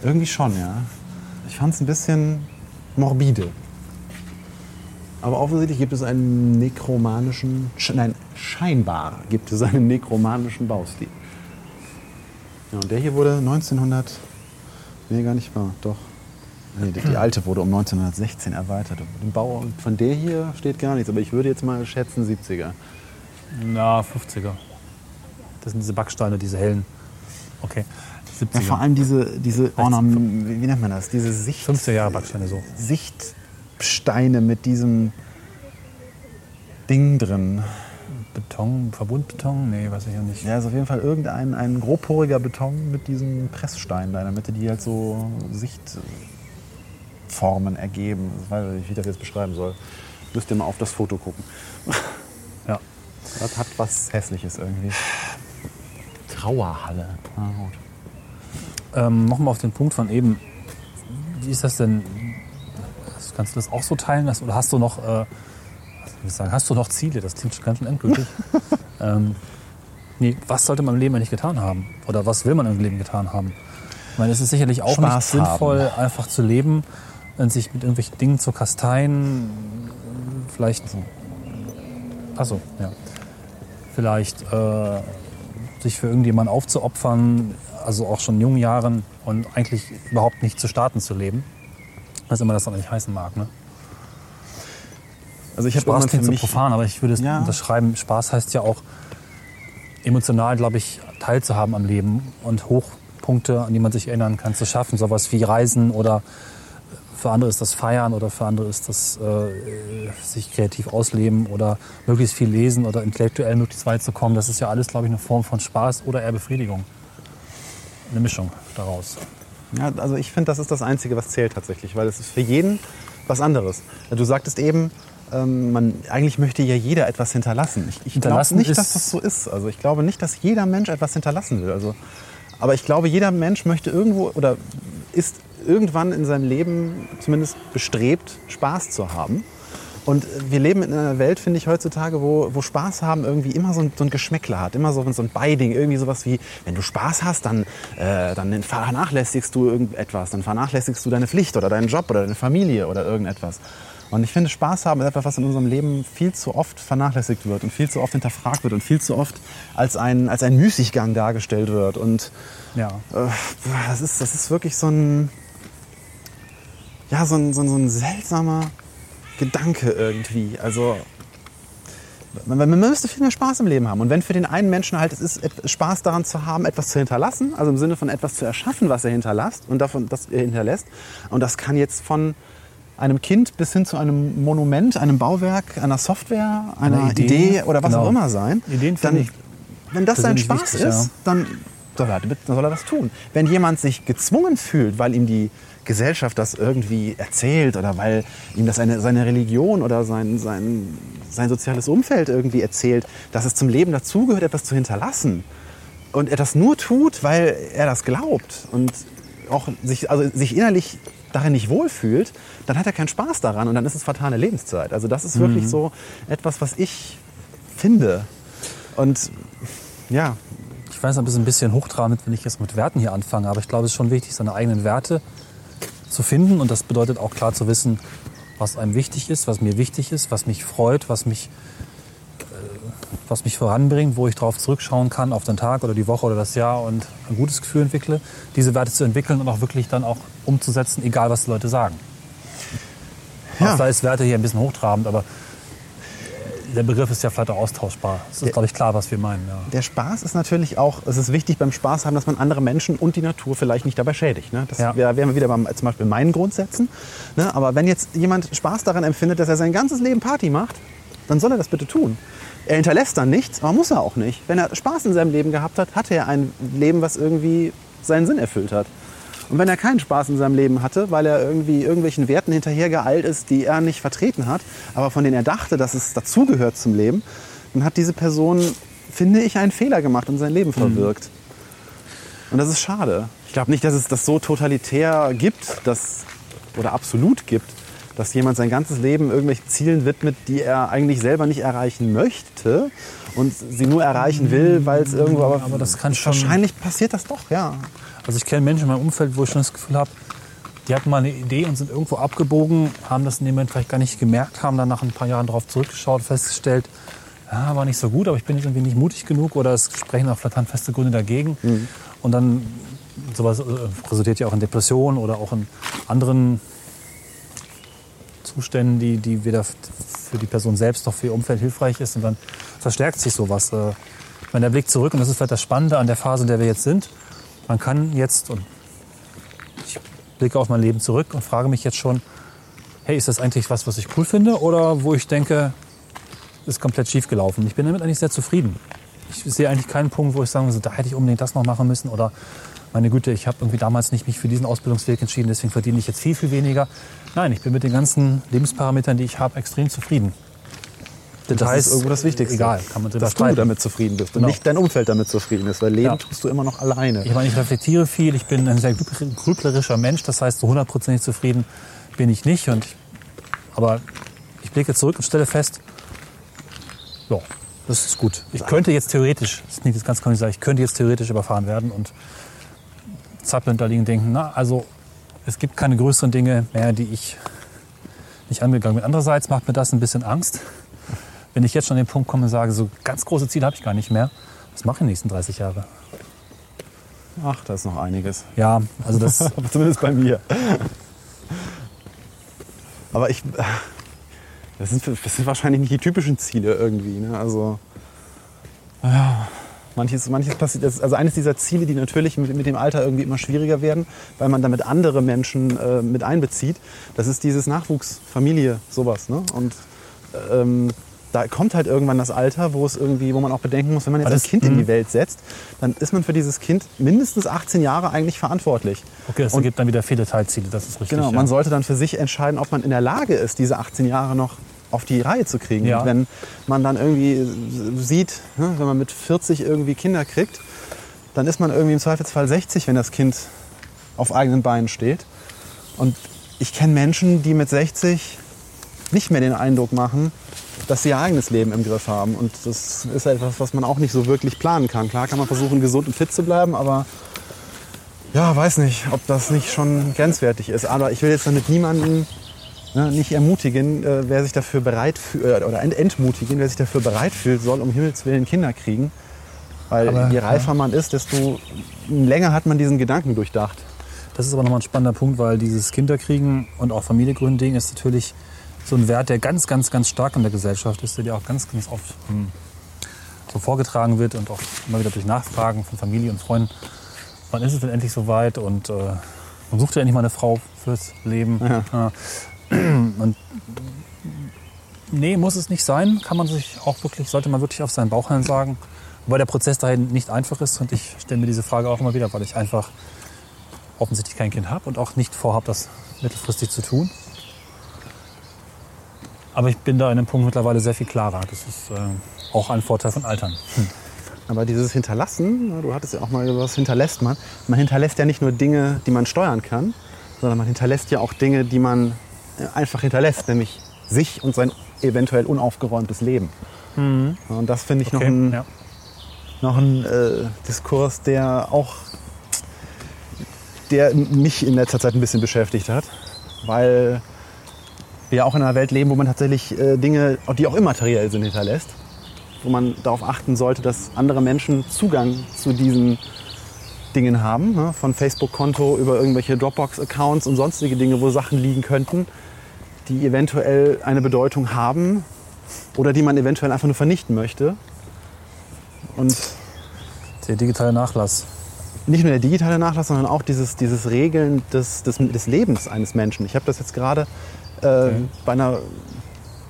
Irgendwie schon, ja. Ich fand es ein bisschen morbide. Aber offensichtlich gibt es einen nekromanischen, sch- nein, scheinbar gibt es einen nekromanischen Baustil. Ja, und der hier wurde 1900, nee, gar nicht wahr, doch. Nee, die, alte wurde um 1916 erweitert. Im Bau von der hier steht gar nichts, aber ich würde jetzt mal schätzen 70er. Na, 50er. Das sind diese Backsteine, diese hellen. Okay. 70er. Ja, vor allem diese, diese Ornam, wie, wie nennt man das? Diese Sicht, 50er Jahre Backsteine so. Sichtsteine mit diesem Ding drin. Beton, Verbundbeton? Nee, weiß ich ja nicht. Ja, ist auf jeden Fall irgendein ein grobporiger Beton mit diesem Pressstein da in der Mitte, die halt so Sichtformen ergeben. Ich weiß nicht, wie ich das jetzt beschreiben soll. Müsst ihr mal auf das Foto gucken. Ja. Das hat was Hässliches irgendwie. Trauerhalle. Ah, gut. Ähm, Nochmal auf den Punkt von eben. Wie ist das denn? Kannst du das auch so teilen? Dass, oder hast du noch, äh, was sagen, hast du noch Ziele? Das klingt schon ganz schön endgültig. ähm, nee, was sollte man im Leben eigentlich getan haben? Oder was will man im Leben getan haben? Ich meine, es ist sicherlich auch Spaß nicht sinnvoll, haben. einfach zu leben und sich mit irgendwelchen Dingen zu kasteien. Vielleicht. Achso, ja. Vielleicht äh, sich für irgendjemanden aufzuopfern, also auch schon in jungen Jahren und eigentlich überhaupt nicht zu starten zu leben. Was immer das dann nicht heißen mag. Ne? Also ich habe Spaß klingt so profan, aber ich würde es Ja. unterschreiben. Spaß heißt ja auch emotional, glaube ich, teilzuhaben am Leben und Hochpunkte, an die man sich erinnern kann, zu schaffen. Sowas wie Reisen oder für andere ist das Feiern oder für andere ist das äh, sich kreativ ausleben oder möglichst viel lesen oder intellektuell möglichst weit zu kommen. Das ist ja alles, glaube ich, eine Form von Spaß oder eher Befriedigung. Eine Mischung daraus. Ja, also ich finde, das ist das Einzige, was zählt tatsächlich, weil es ist für jeden was anderes. Du sagtest eben, ähm, man, eigentlich möchte ja jeder etwas hinterlassen. Ich, ich glaube nicht, dass das so ist. Also ich glaube nicht, dass jeder Mensch etwas hinterlassen will. Also, aber ich glaube, jeder Mensch möchte irgendwo oder ist irgendwann in seinem Leben zumindest bestrebt, Spaß zu haben. Und wir leben in einer Welt, finde ich, heutzutage, wo, wo Spaß haben irgendwie immer so ein, so ein Geschmäckler hat, immer so, so ein Beiding, irgendwie sowas wie, wenn du Spaß hast, dann, äh, dann vernachlässigst du irgendetwas, dann vernachlässigst du deine Pflicht oder deinen Job oder deine Familie oder irgendetwas. Und ich finde, Spaß haben ist etwas, was in unserem Leben viel zu oft vernachlässigt wird und viel zu oft hinterfragt wird und viel zu oft als ein, als ein Müßiggang dargestellt wird. Und Ja. äh, das, ist, das ist wirklich so ein, ja, so ein, so ein, so ein seltsamer Gedanke irgendwie. Also man, man müsste viel mehr Spaß im Leben haben. Und wenn für den einen Menschen halt es ist, Spaß daran zu haben, etwas zu hinterlassen, also im Sinne von etwas zu erschaffen, was er hinterlässt und davon, das er hinterlässt, und das kann jetzt von einem Kind bis hin zu einem Monument, einem Bauwerk, einer Software, einer Einer Idee, Idee, oder was genau. auch immer sein, Ideen dann, ich wenn das sein Spaß wichtig, ist, ja. dann soll, er, dann soll er das tun. Wenn jemand sich gezwungen fühlt, weil ihm die Gesellschaft das irgendwie erzählt oder weil ihm das eine, seine Religion oder sein, sein, sein soziales Umfeld irgendwie erzählt, dass es zum Leben dazugehört, etwas zu hinterlassen und er das nur tut, weil er das glaubt und auch sich, also sich innerlich darin nicht wohlfühlt, dann hat er keinen Spaß daran und dann ist es vertane Lebenszeit. Also das ist wirklich so etwas, was ich finde. Und ja, Ich weiß, das ist ein bisschen hochtrabend, wenn ich jetzt mit Werten hier anfange, aber ich glaube, es ist schon wichtig, seine eigenen Werte zu finden. Und das bedeutet auch klar zu wissen, was einem wichtig ist, was mir wichtig ist, was mich freut, was mich, äh, was mich voranbringt, wo ich darauf zurückschauen kann, auf den Tag oder die Woche oder das Jahr und ein gutes Gefühl entwickle, diese Werte zu entwickeln und auch wirklich dann auch umzusetzen, egal was die Leute sagen. Ja. Auch da ist Werte hier ein bisschen hochtrabend, aber der Begriff ist ja vielleicht auch austauschbar. Es ist, glaube ich, klar, was wir meinen. Ja. der Spaß ist natürlich auch, es ist wichtig beim Spaß haben, dass man andere Menschen und die Natur vielleicht nicht dabei schädigt. Ne? Das Ja. wär- wären wir wieder beim zum Beispiel meinen Grundsätzen. Ne? Aber wenn jetzt jemand Spaß daran empfindet, dass er sein ganzes Leben Party macht, dann soll er das bitte tun. Er hinterlässt dann nichts, aber muss er auch nicht. Wenn er Spaß in seinem Leben gehabt hat, hatte er ein Leben, was irgendwie seinen Sinn erfüllt hat. Und wenn er keinen Spaß in seinem Leben hatte, weil er irgendwie irgendwelchen Werten hinterhergeeilt ist, die er nicht vertreten hat, aber von denen er dachte, dass es dazugehört zum Leben, dann hat diese Person, finde ich, einen Fehler gemacht und sein Leben verwirkt. Und das ist schade. Ich glaube nicht, dass es das so totalitär gibt, dass oder absolut gibt, dass jemand sein ganzes Leben irgendwelchen Zielen widmet, die er eigentlich selber nicht erreichen möchte und sie nur erreichen will, weil es irgendwo aber, Aber das kann schon- wahrscheinlich passiert das doch, ja. Also ich kenne Menschen in meinem Umfeld, wo ich schon das Gefühl habe, die hatten mal eine Idee und sind irgendwo abgebogen, haben das in dem Moment vielleicht gar nicht gemerkt, haben dann nach ein paar Jahren darauf zurückgeschaut, festgestellt, ja, war nicht so gut, aber ich bin jetzt irgendwie nicht mutig genug oder es sprechen auch flattern feste Gründe dagegen. Und dann sowas äh, resultiert ja auch in Depressionen oder auch in anderen Zuständen, die, die weder für die Person selbst noch für ihr Umfeld hilfreich ist. Und dann verstärkt sich sowas. Äh, Wenn der Blick zurück, und das ist vielleicht das Spannende an der Phase, in der wir jetzt sind, man kann jetzt, und ich blicke auf mein Leben zurück und frage mich jetzt schon, hey, ist das eigentlich was, was ich cool finde oder wo ich denke, ist komplett schief gelaufen. Ich bin damit eigentlich sehr zufrieden. Ich sehe eigentlich keinen Punkt, wo ich sagen würde, da hätte ich unbedingt das noch machen müssen oder meine Güte, ich habe irgendwie damals nicht mich für diesen Ausbildungsweg entschieden, deswegen verdiene ich jetzt viel, viel weniger. Nein, ich bin mit den ganzen Lebensparametern, die ich habe, extrem zufrieden. Das ist irgendwo das Wichtigste. Egal, kann man Dass du streiten. damit zufrieden bist und Genau. nicht dein Umfeld damit zufrieden ist, weil Leben Ja. tust du immer noch alleine. Ich meine, ich reflektiere viel, ich bin ein sehr grüb- grüblerischer Mensch, das heißt, so hundertprozentig zufrieden bin ich nicht. Und ich, aber ich blicke zurück und stelle fest, ja, das ist gut. Ich könnte jetzt theoretisch, das klingt jetzt ganz komisch, ich könnte jetzt theoretisch überfahren werden und zappelnd da liegen und denken, na, also es gibt keine größeren Dinge mehr, die ich nicht angegangen bin. Andererseits macht mir das ein bisschen Angst, wenn ich jetzt schon an den Punkt komme und sage, so ganz große Ziele habe ich gar nicht mehr. Was mache ich in den nächsten 30 Jahre? Ach, da ist noch einiges. Ja, also das, zumindest bei mir. Aber ich. Das sind, das sind wahrscheinlich nicht die typischen Ziele irgendwie. Ne? Also. Ja, manches, manches passiert. Also eines dieser Ziele, die natürlich mit, mit dem Alter irgendwie immer schwieriger werden, weil man damit andere Menschen äh, mit einbezieht, das ist dieses Nachwuchs, Familie, sowas. Ne? Und ähm, da kommt halt irgendwann das Alter, wo es irgendwie, wo man auch bedenken muss, wenn man jetzt Aber ein das- Kind in die mhm. Welt setzt, dann ist man für dieses Kind mindestens 18 Jahre eigentlich verantwortlich. okay, das Und- ergibt dann wieder viele Teilziele, das ist richtig. Genau, ja. man sollte dann für sich entscheiden, ob man in der Lage ist, diese 18 Jahre noch auf die Reihe zu kriegen. Ja. Und wenn man dann irgendwie sieht, ne, wenn man mit 40 irgendwie Kinder kriegt, dann ist man irgendwie im Zweifelsfall 60, wenn das Kind auf eigenen Beinen steht. Und ich kenne Menschen, die mit 60 nicht mehr den Eindruck machen, dass sie ihr eigenes Leben im Griff haben. Und das ist etwas, was man auch nicht so wirklich planen kann. Klar kann man versuchen, gesund und fit zu bleiben, aber ja, weiß nicht, ob das nicht schon grenzwertig ist. Aber ich will jetzt damit niemanden ne, nicht ermutigen, äh, wer sich dafür bereit fühlt, äh, oder ent entmutigen, wer sich dafür bereit fühlt, soll um Himmels Willen Kinder kriegen. Weil Aber, je reifer man ist, desto länger hat man diesen Gedanken durchdacht. Das ist aber nochmal ein spannender Punkt, weil dieses Kinderkriegen und auch Familie gründen Ding ist natürlich so ein Wert, der ganz, ganz, ganz stark in der Gesellschaft ist, der dir auch ganz, ganz oft hm, so vorgetragen wird und auch immer wieder durch Nachfragen von Familie und Freunden. Wann ist es denn endlich soweit? Und äh, man sucht ja endlich mal eine Frau fürs Leben. Ja. Und nee, muss es nicht sein. Kann man sich auch wirklich, sollte man wirklich auf seinen Bauch sagen. Wobei der Prozess dahin nicht einfach ist und ich stelle mir diese Frage auch immer wieder, weil ich einfach offensichtlich kein Kind habe und auch nicht vorhabe, das mittelfristig zu tun. Aber ich bin da in einem Punkt mittlerweile sehr viel klarer. Das ist äh, auch ein Vorteil von Altern. Aber dieses Hinterlassen, ne, du hattest ja auch mal was hinterlässt man. Man hinterlässt ja nicht nur Dinge, die man steuern kann, sondern man hinterlässt ja auch Dinge, die man äh, einfach hinterlässt, nämlich sich und sein eventuell unaufgeräumtes Leben. Ja, Und das finde ich noch ein, ja. noch ein äh, Diskurs, der auch der mich in letzter Zeit ein bisschen beschäftigt hat, weil wir ja auch in einer Welt leben, wo man tatsächlich äh, Dinge, die auch immateriell sind, hinterlässt, wo man darauf achten sollte, dass andere Menschen Zugang zu diesen Dingen haben, ne? von Facebook-Konto über irgendwelche Dropbox-Accounts und sonstige Dinge, wo Sachen liegen könnten, die eventuell eine Bedeutung haben oder die man eventuell einfach nur vernichten möchte. Und Der digitale Nachlass. nicht nur der digitale Nachlass, sondern auch dieses, dieses Regeln des, des, des Lebens eines Menschen. Ich habe das jetzt gerade äh, bei einer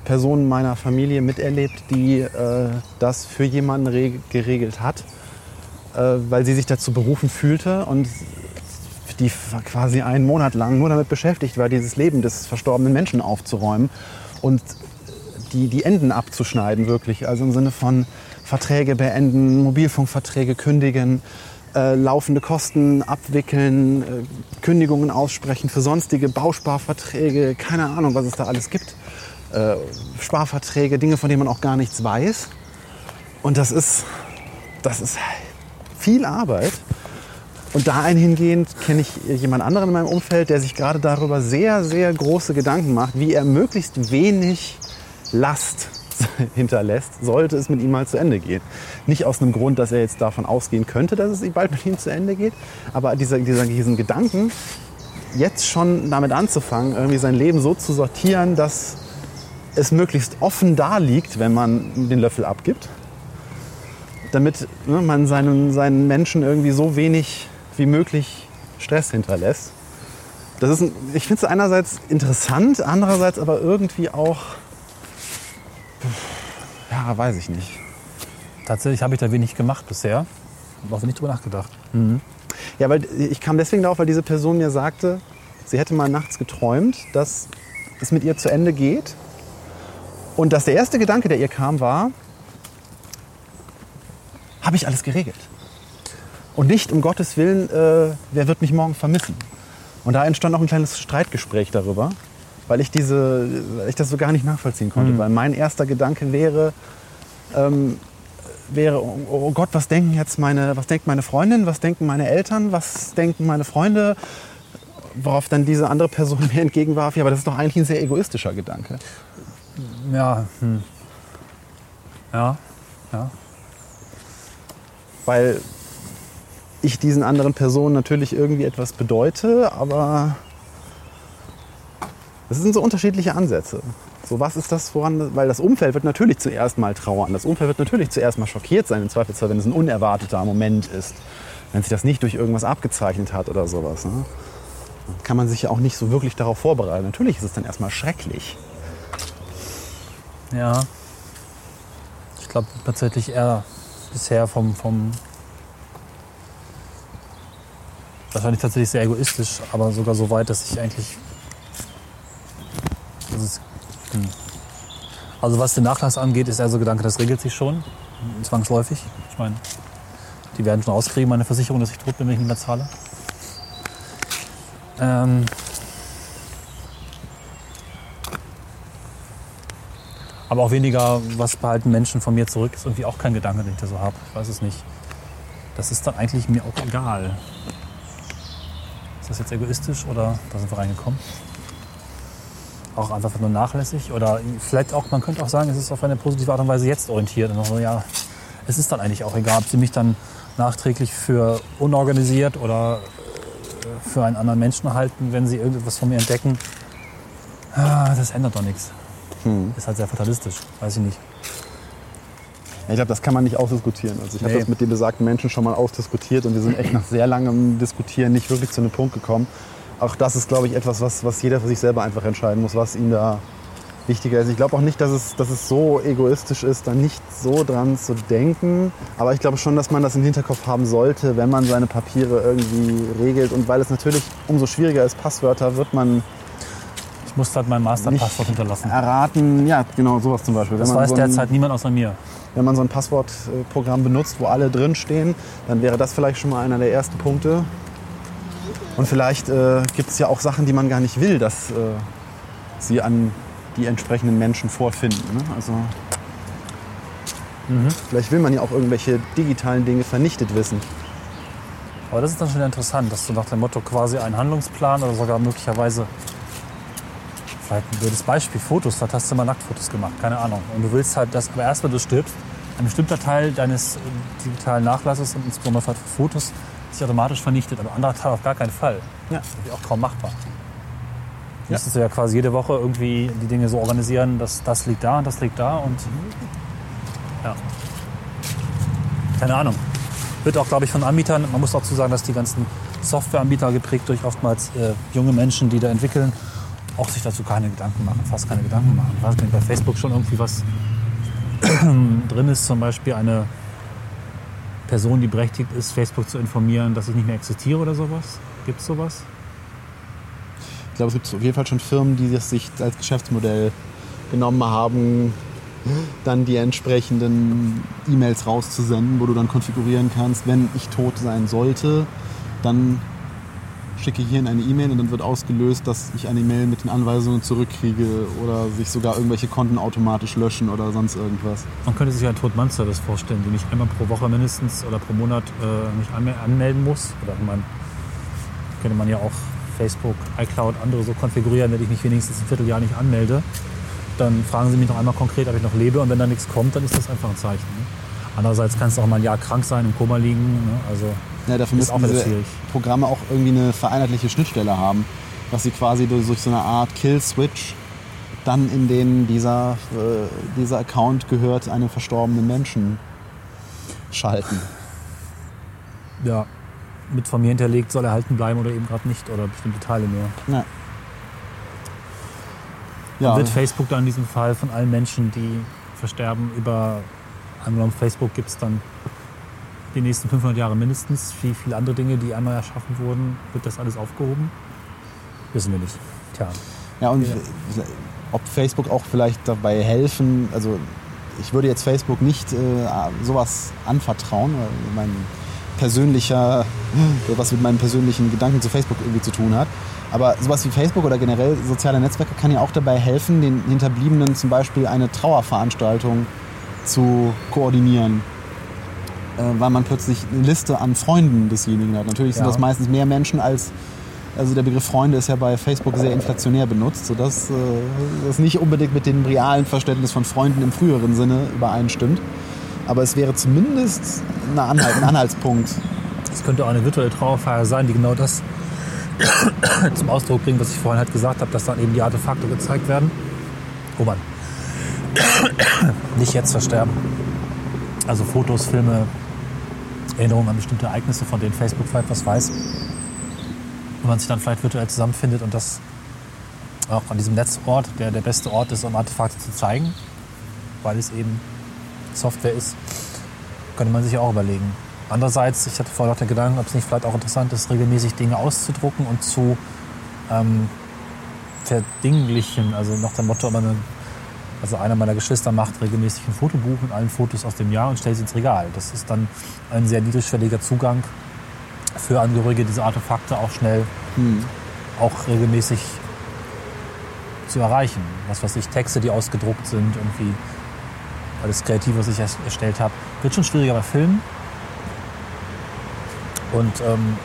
Person meiner Familie miterlebt, die äh, das für jemanden reg- geregelt hat, äh, weil sie sich dazu berufen fühlte und die quasi einen Monat lang nur damit beschäftigt war, dieses Leben des verstorbenen Menschen aufzuräumen und die, die Enden abzuschneiden, wirklich. Also im Sinne von Verträge beenden, Mobilfunkverträge kündigen, äh, laufende Kosten abwickeln, äh, Kündigungen aussprechen für sonstige Bausparverträge, keine Ahnung, was es da alles gibt. Äh, Sparverträge, Dinge, von denen man auch gar nichts weiß. Und das ist, das ist viel Arbeit. Und dahingehend kenne ich jemand anderen in meinem Umfeld, der sich gerade darüber sehr, sehr große Gedanken macht, wie er möglichst wenig Last hinterlässt, sollte es mit ihm mal zu Ende gehen. Nicht aus einem Grund, dass er jetzt davon ausgehen könnte, dass es bald mit ihm zu Ende geht, aber dieser, dieser, diesen Gedanken, jetzt schon damit anzufangen, irgendwie sein Leben so zu sortieren, dass es möglichst offen da liegt, wenn man den Löffel abgibt, damit ne, man seinen, seinen Menschen irgendwie so wenig wie möglich Stress hinterlässt. Das ist, ein, ich finde es einerseits interessant, andererseits aber irgendwie auch ja, weiß ich nicht. Tatsächlich habe ich da wenig gemacht bisher. Habe auch wenig drüber nachgedacht. Mhm. Ja, weil ich kam deswegen darauf, weil diese Person mir sagte, sie hätte mal nachts geträumt, dass es mit ihr zu Ende geht. Und dass der erste Gedanke, der ihr kam, war, habe ich alles geregelt? Und nicht um Gottes Willen, äh, wer wird mich morgen vermissen? Und da entstand auch ein kleines Streitgespräch darüber weil ich, diese, weil ich das so gar nicht nachvollziehen konnte. Mhm. Weil mein erster Gedanke wäre, ähm, wäre, oh, oh Gott, was denken jetzt meine, was denkt meine Freundin, was denken meine Eltern, was denken meine Freunde? Worauf dann diese andere Person mir entgegenwarf, ja, aber das ist doch eigentlich ein sehr egoistischer Gedanke. Ja, hm. ja, ja. Weil ich diesen anderen Personen natürlich irgendwie etwas bedeute, aber das sind so unterschiedliche Ansätze. So, was ist das, woran, weil das Umfeld wird natürlich zuerst mal trauern. Das Umfeld wird natürlich zuerst mal schockiert sein, im Zweifelsfall, wenn es ein unerwarteter Moment ist. Wenn sich das nicht durch irgendwas abgezeichnet hat oder sowas. Ne? Kann man sich ja auch nicht so wirklich darauf vorbereiten. Natürlich ist es dann erstmal schrecklich. Ja. Ich glaube tatsächlich eher bisher vom, vom wahrscheinlich tatsächlich sehr egoistisch, aber sogar so weit, dass ich eigentlich ist, hm. Also was den Nachlass angeht, ist also Gedanke, das regelt sich schon, zwangsläufig. Ich meine, die werden schon auskriegen, meine Versicherung, dass ich tot bin, wenn ich nicht mehr zahle. Ähm aber auch weniger, was behalten Menschen von mir zurück, ist irgendwie auch kein Gedanke, den ich da so habe. Ich weiß es nicht. Das ist dann eigentlich mir auch egal. Ist das jetzt egoistisch oder da sind wir reingekommen? Auch einfach nur nachlässig oder vielleicht auch, man könnte auch sagen, es ist auf eine positive Art und Weise jetzt orientiert. Und so, ja, es ist dann eigentlich auch egal, ob sie mich dann nachträglich für unorganisiert oder äh, für einen anderen Menschen halten, wenn sie irgendetwas von mir entdecken. Ah, das ändert doch nichts. Hm. Ist halt sehr fatalistisch, weiß ich nicht. ich glaube, das kann man nicht ausdiskutieren. Also ich nee. habe das mit den besagten Menschen schon mal ausdiskutiert und wir sind echt nach sehr langem Diskutieren nicht wirklich zu einem Punkt gekommen, auch das ist, glaube ich, etwas, was, was jeder für sich selber einfach entscheiden muss, was ihm da wichtiger ist. Ich glaube auch nicht, dass es, dass es so egoistisch ist, da nicht so dran zu denken. Aber ich glaube schon, dass man das im Hinterkopf haben sollte, wenn man seine Papiere irgendwie regelt. Und weil es natürlich umso schwieriger ist, Passwörter, wird man. Ich muss halt mein Masterpasswort hinterlassen. Erraten, ja, genau, sowas zum Beispiel. Das weiß so ein, derzeit niemand außer mir. Wenn man so ein Passwortprogramm benutzt, wo alle drinstehen, dann wäre das vielleicht schon mal einer der ersten Punkte. Und vielleicht äh, gibt es ja auch Sachen, die man gar nicht will, dass äh, sie an die entsprechenden Menschen vorfinden. Ne? Also mhm. vielleicht will man ja auch irgendwelche digitalen Dinge vernichtet wissen. Aber das ist dann schon interessant, dass du nach dem Motto quasi einen Handlungsplan oder sogar möglicherweise vielleicht ein blödes Beispiel, Fotos, vielleicht hast du mal Nacktfotos gemacht, keine Ahnung. Und du willst halt, dass aber erst wenn du stirbst, ein bestimmter Teil deines äh, digitalen Nachlasses und insbesondere Fotos sich automatisch vernichtet, aber anderer Teil auf gar keinen Fall. Ja. Das ist auch kaum machbar. Ja. Müsstest du ja quasi jede Woche irgendwie die Dinge so organisieren, dass das liegt da und das liegt da und ja. Keine Ahnung. Wird auch, glaube ich, von Anbietern, man muss dazu sagen, dass die ganzen Softwareanbieter geprägt durch oftmals äh, junge Menschen, die da entwickeln, auch sich dazu keine Gedanken machen, fast keine Gedanken machen. Ich weiß nicht, bei Facebook schon irgendwie was drin ist, zum Beispiel eine Person, die berechtigt ist, Facebook zu informieren, dass ich nicht mehr existiere oder sowas? Gibt es sowas? Ich glaube, es gibt auf jeden Fall schon Firmen, die das sich als Geschäftsmodell genommen haben, dann die entsprechenden E-Mails rauszusenden, wo du dann konfigurieren kannst, wenn ich tot sein sollte, dann schicke hierhin eine E-Mail und dann wird ausgelöst, dass ich eine E-Mail mit den Anweisungen zurückkriege oder sich sogar irgendwelche Konten automatisch löschen oder sonst irgendwas. Man könnte sich einen Tod-Mann-Service vorstellen, den ich einmal pro Woche mindestens oder pro Monat äh, mich anme- anmelden muss. Oder man, könnte man ja auch Facebook, iCloud, andere so konfigurieren, wenn ich mich wenigstens ein Vierteljahr nicht anmelde. Dann fragen sie mich noch einmal konkret, ob ich noch lebe und wenn da nichts kommt, dann ist das einfach ein Zeichen. Ne? Andererseits kannst du auch mal ein Jahr krank sein, im Koma liegen. Ne? Also Ja, dafür Ist auch müssen diese. Programme auch irgendwie eine vereinheitliche Schnittstelle haben, dass sie quasi durch durch so eine Art Kill-Switch dann in den dieser, äh, dieser Account gehört einem verstorbenen Menschen schalten. ja, mit von mir hinterlegt soll erhalten bleiben oder eben gerade nicht oder bestimmte Teile nur. Ja. Ja, Wird Facebook dann in diesem Fall von allen Menschen, die versterben, über angenommen Facebook gibt es dann die nächsten 500 Jahre mindestens, wie viele andere Dinge, die einmal erschaffen wurden, wird das alles aufgehoben? Wissen wir nicht. Tja, ja, und Ja. ob Facebook auch vielleicht dabei helfen, also ich würde jetzt Facebook nicht äh, sowas anvertrauen, weil mein persönlicher, was mit meinen persönlichen Gedanken zu Facebook irgendwie zu tun hat. Aber sowas wie Facebook oder generell soziale Netzwerke kann ja auch dabei helfen, den Hinterbliebenen zum Beispiel eine Trauerveranstaltung zu koordinieren. Äh, weil man plötzlich eine Liste an Freunden desjenigen hat. Natürlich sind Ja. das meistens mehr Menschen als. Also der Begriff Freunde ist ja bei Facebook sehr inflationär benutzt, sodass äh, das nicht unbedingt mit dem realen Verständnis von Freunden im früheren Sinne übereinstimmt. Aber es wäre zumindest Anhalt, ein Anhaltspunkt. es könnte auch eine virtuelle Trauerfeier sein, die genau das zum Ausdruck bringt, was ich vorhin halt gesagt habe, dass dann eben die Artefakte gezeigt werden. Oh Mann. Nicht jetzt versterben. Also Fotos, Filme, Erinnerungen an bestimmte Ereignisse, von denen Facebook vielleicht was weiß. Und man sich dann vielleicht virtuell zusammenfindet und das auch an diesem Netzort, der der beste Ort ist, um Artefakte zu zeigen, weil es eben Software ist, könnte man sich auch überlegen. Andererseits, ich hatte vorher noch den Gedanken, ob es nicht vielleicht auch interessant ist, regelmäßig Dinge auszudrucken und zu ähm, verdinglichen. Also nach dem Motto, meine, also einer meiner Geschwister macht regelmäßig ein Fotobuch mit allen Fotos aus dem Jahr und stellt sie ins Regal. Das ist dann ein sehr niedrigschwelliger Zugang für Angehörige, diese Artefakte auch schnell, auch regelmäßig zu erreichen. Was weiß ich, Texte, die ausgedruckt sind, irgendwie alles Kreative, was ich erst- erstellt habe. Wird schon schwieriger bei Filmen. Und ähm,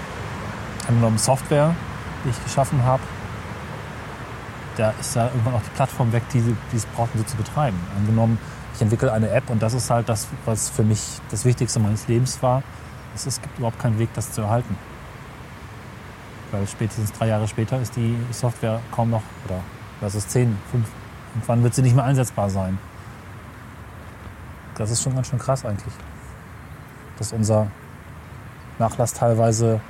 angenommen Software, die ich geschaffen habe, da ist ja irgendwann auch die Plattform weg, die, die es braucht, um sie zu betreiben. Angenommen, ich entwickle eine App und das ist halt das, was für mich das Wichtigste meines Lebens war. Es, es gibt überhaupt keinen Weg, das zu erhalten. Weil spätestens drei Jahre später ist die Software kaum noch, oder das ist zehn, fünf, irgendwann wird sie nicht mehr einsetzbar sein. Das ist schon ganz schön krass eigentlich. Dass unser Nachlass teilweise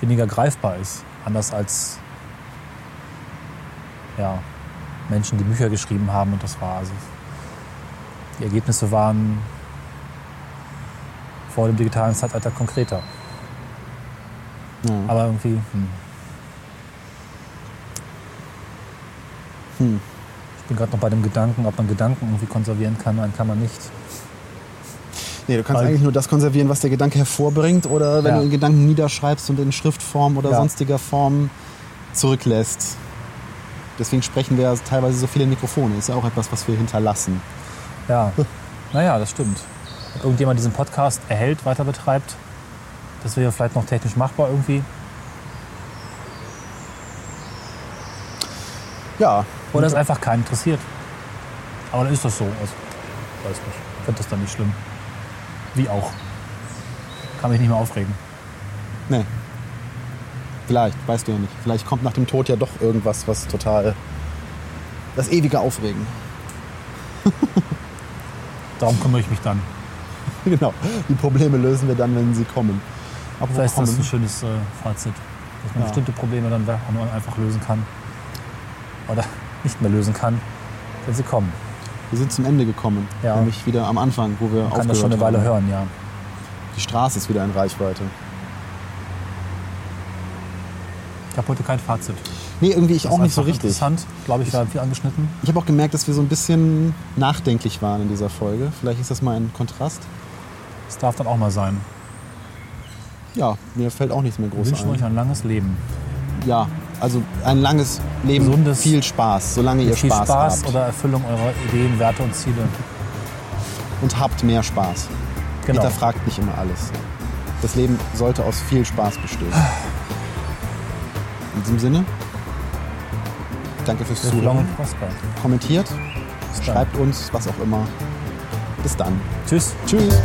weniger greifbar ist. Anders als ja, Menschen, die Bücher geschrieben haben und das war also. Die Ergebnisse waren vor dem digitalen Zeitalter konkreter. Ja. Aber irgendwie. Hm. Hm. Ich bin gerade noch bei dem Gedanken, ob man Gedanken irgendwie konservieren kann, dann kann man nicht. Nee, du kannst Weil- eigentlich nur das konservieren, was der Gedanke hervorbringt oder wenn Ja. du den Gedanken niederschreibst und in Schriftform oder Ja. sonstiger Form zurücklässt. Deswegen sprechen wir teilweise so viele Mikrofone. Ist ja auch etwas, was wir hinterlassen. Ja, naja, das stimmt. Wenn irgendjemand diesen Podcast erhält, weiter betreibt, das wäre vielleicht noch technisch machbar irgendwie. Ja, Oder es einfach keinen interessiert. Aber dann ist das so. Also, weiß nicht. Ich finde das dann nicht schlimm. Wie auch. Kann mich nicht mehr aufregen. nee. Vielleicht, weißt du ja nicht. Vielleicht kommt nach dem Tod ja doch irgendwas, was total. das ewige Aufregen. Darum kümmere ich mich dann. genau. Die Probleme lösen wir dann, wenn sie kommen. Aber Vielleicht ist das ein kommen. schönes äh, Fazit. Dass man Ja. bestimmte Probleme dann einfach lösen kann. Oder nicht mehr lösen kann, wenn sie kommen. Wir sind zum Ende gekommen. Ja. Nämlich wieder am Anfang, wo wir Man kann aufgehört das schon eine Weile haben. hören, ja. Die Straße ist wieder in Reichweite. Ich habe heute kein Fazit. Nee, irgendwie ich Das auch nicht so richtig. Interessant, glaube ich, da viel angeschnitten. Ich habe auch gemerkt, dass wir so ein bisschen nachdenklich waren in dieser Folge. Vielleicht ist das mal ein Kontrast. Das darf dann auch mal sein. Ja, mir fällt auch nichts mehr groß wünschen euch ein. ein langes Leben. Ja, also ein langes Leben, Gesundes- viel Spaß, solange ihr viel Spaß, Spaß habt. oder Erfüllung eurer Ideen, Werte und Ziele. Und habt mehr Spaß. Genau. Hinterfragt nicht immer alles. Das Leben sollte aus viel Spaß bestehen. In diesem Sinne, danke fürs Zuhören. Kommentiert, schreibt uns, was auch immer. Bis dann. Tschüss. Tschüss.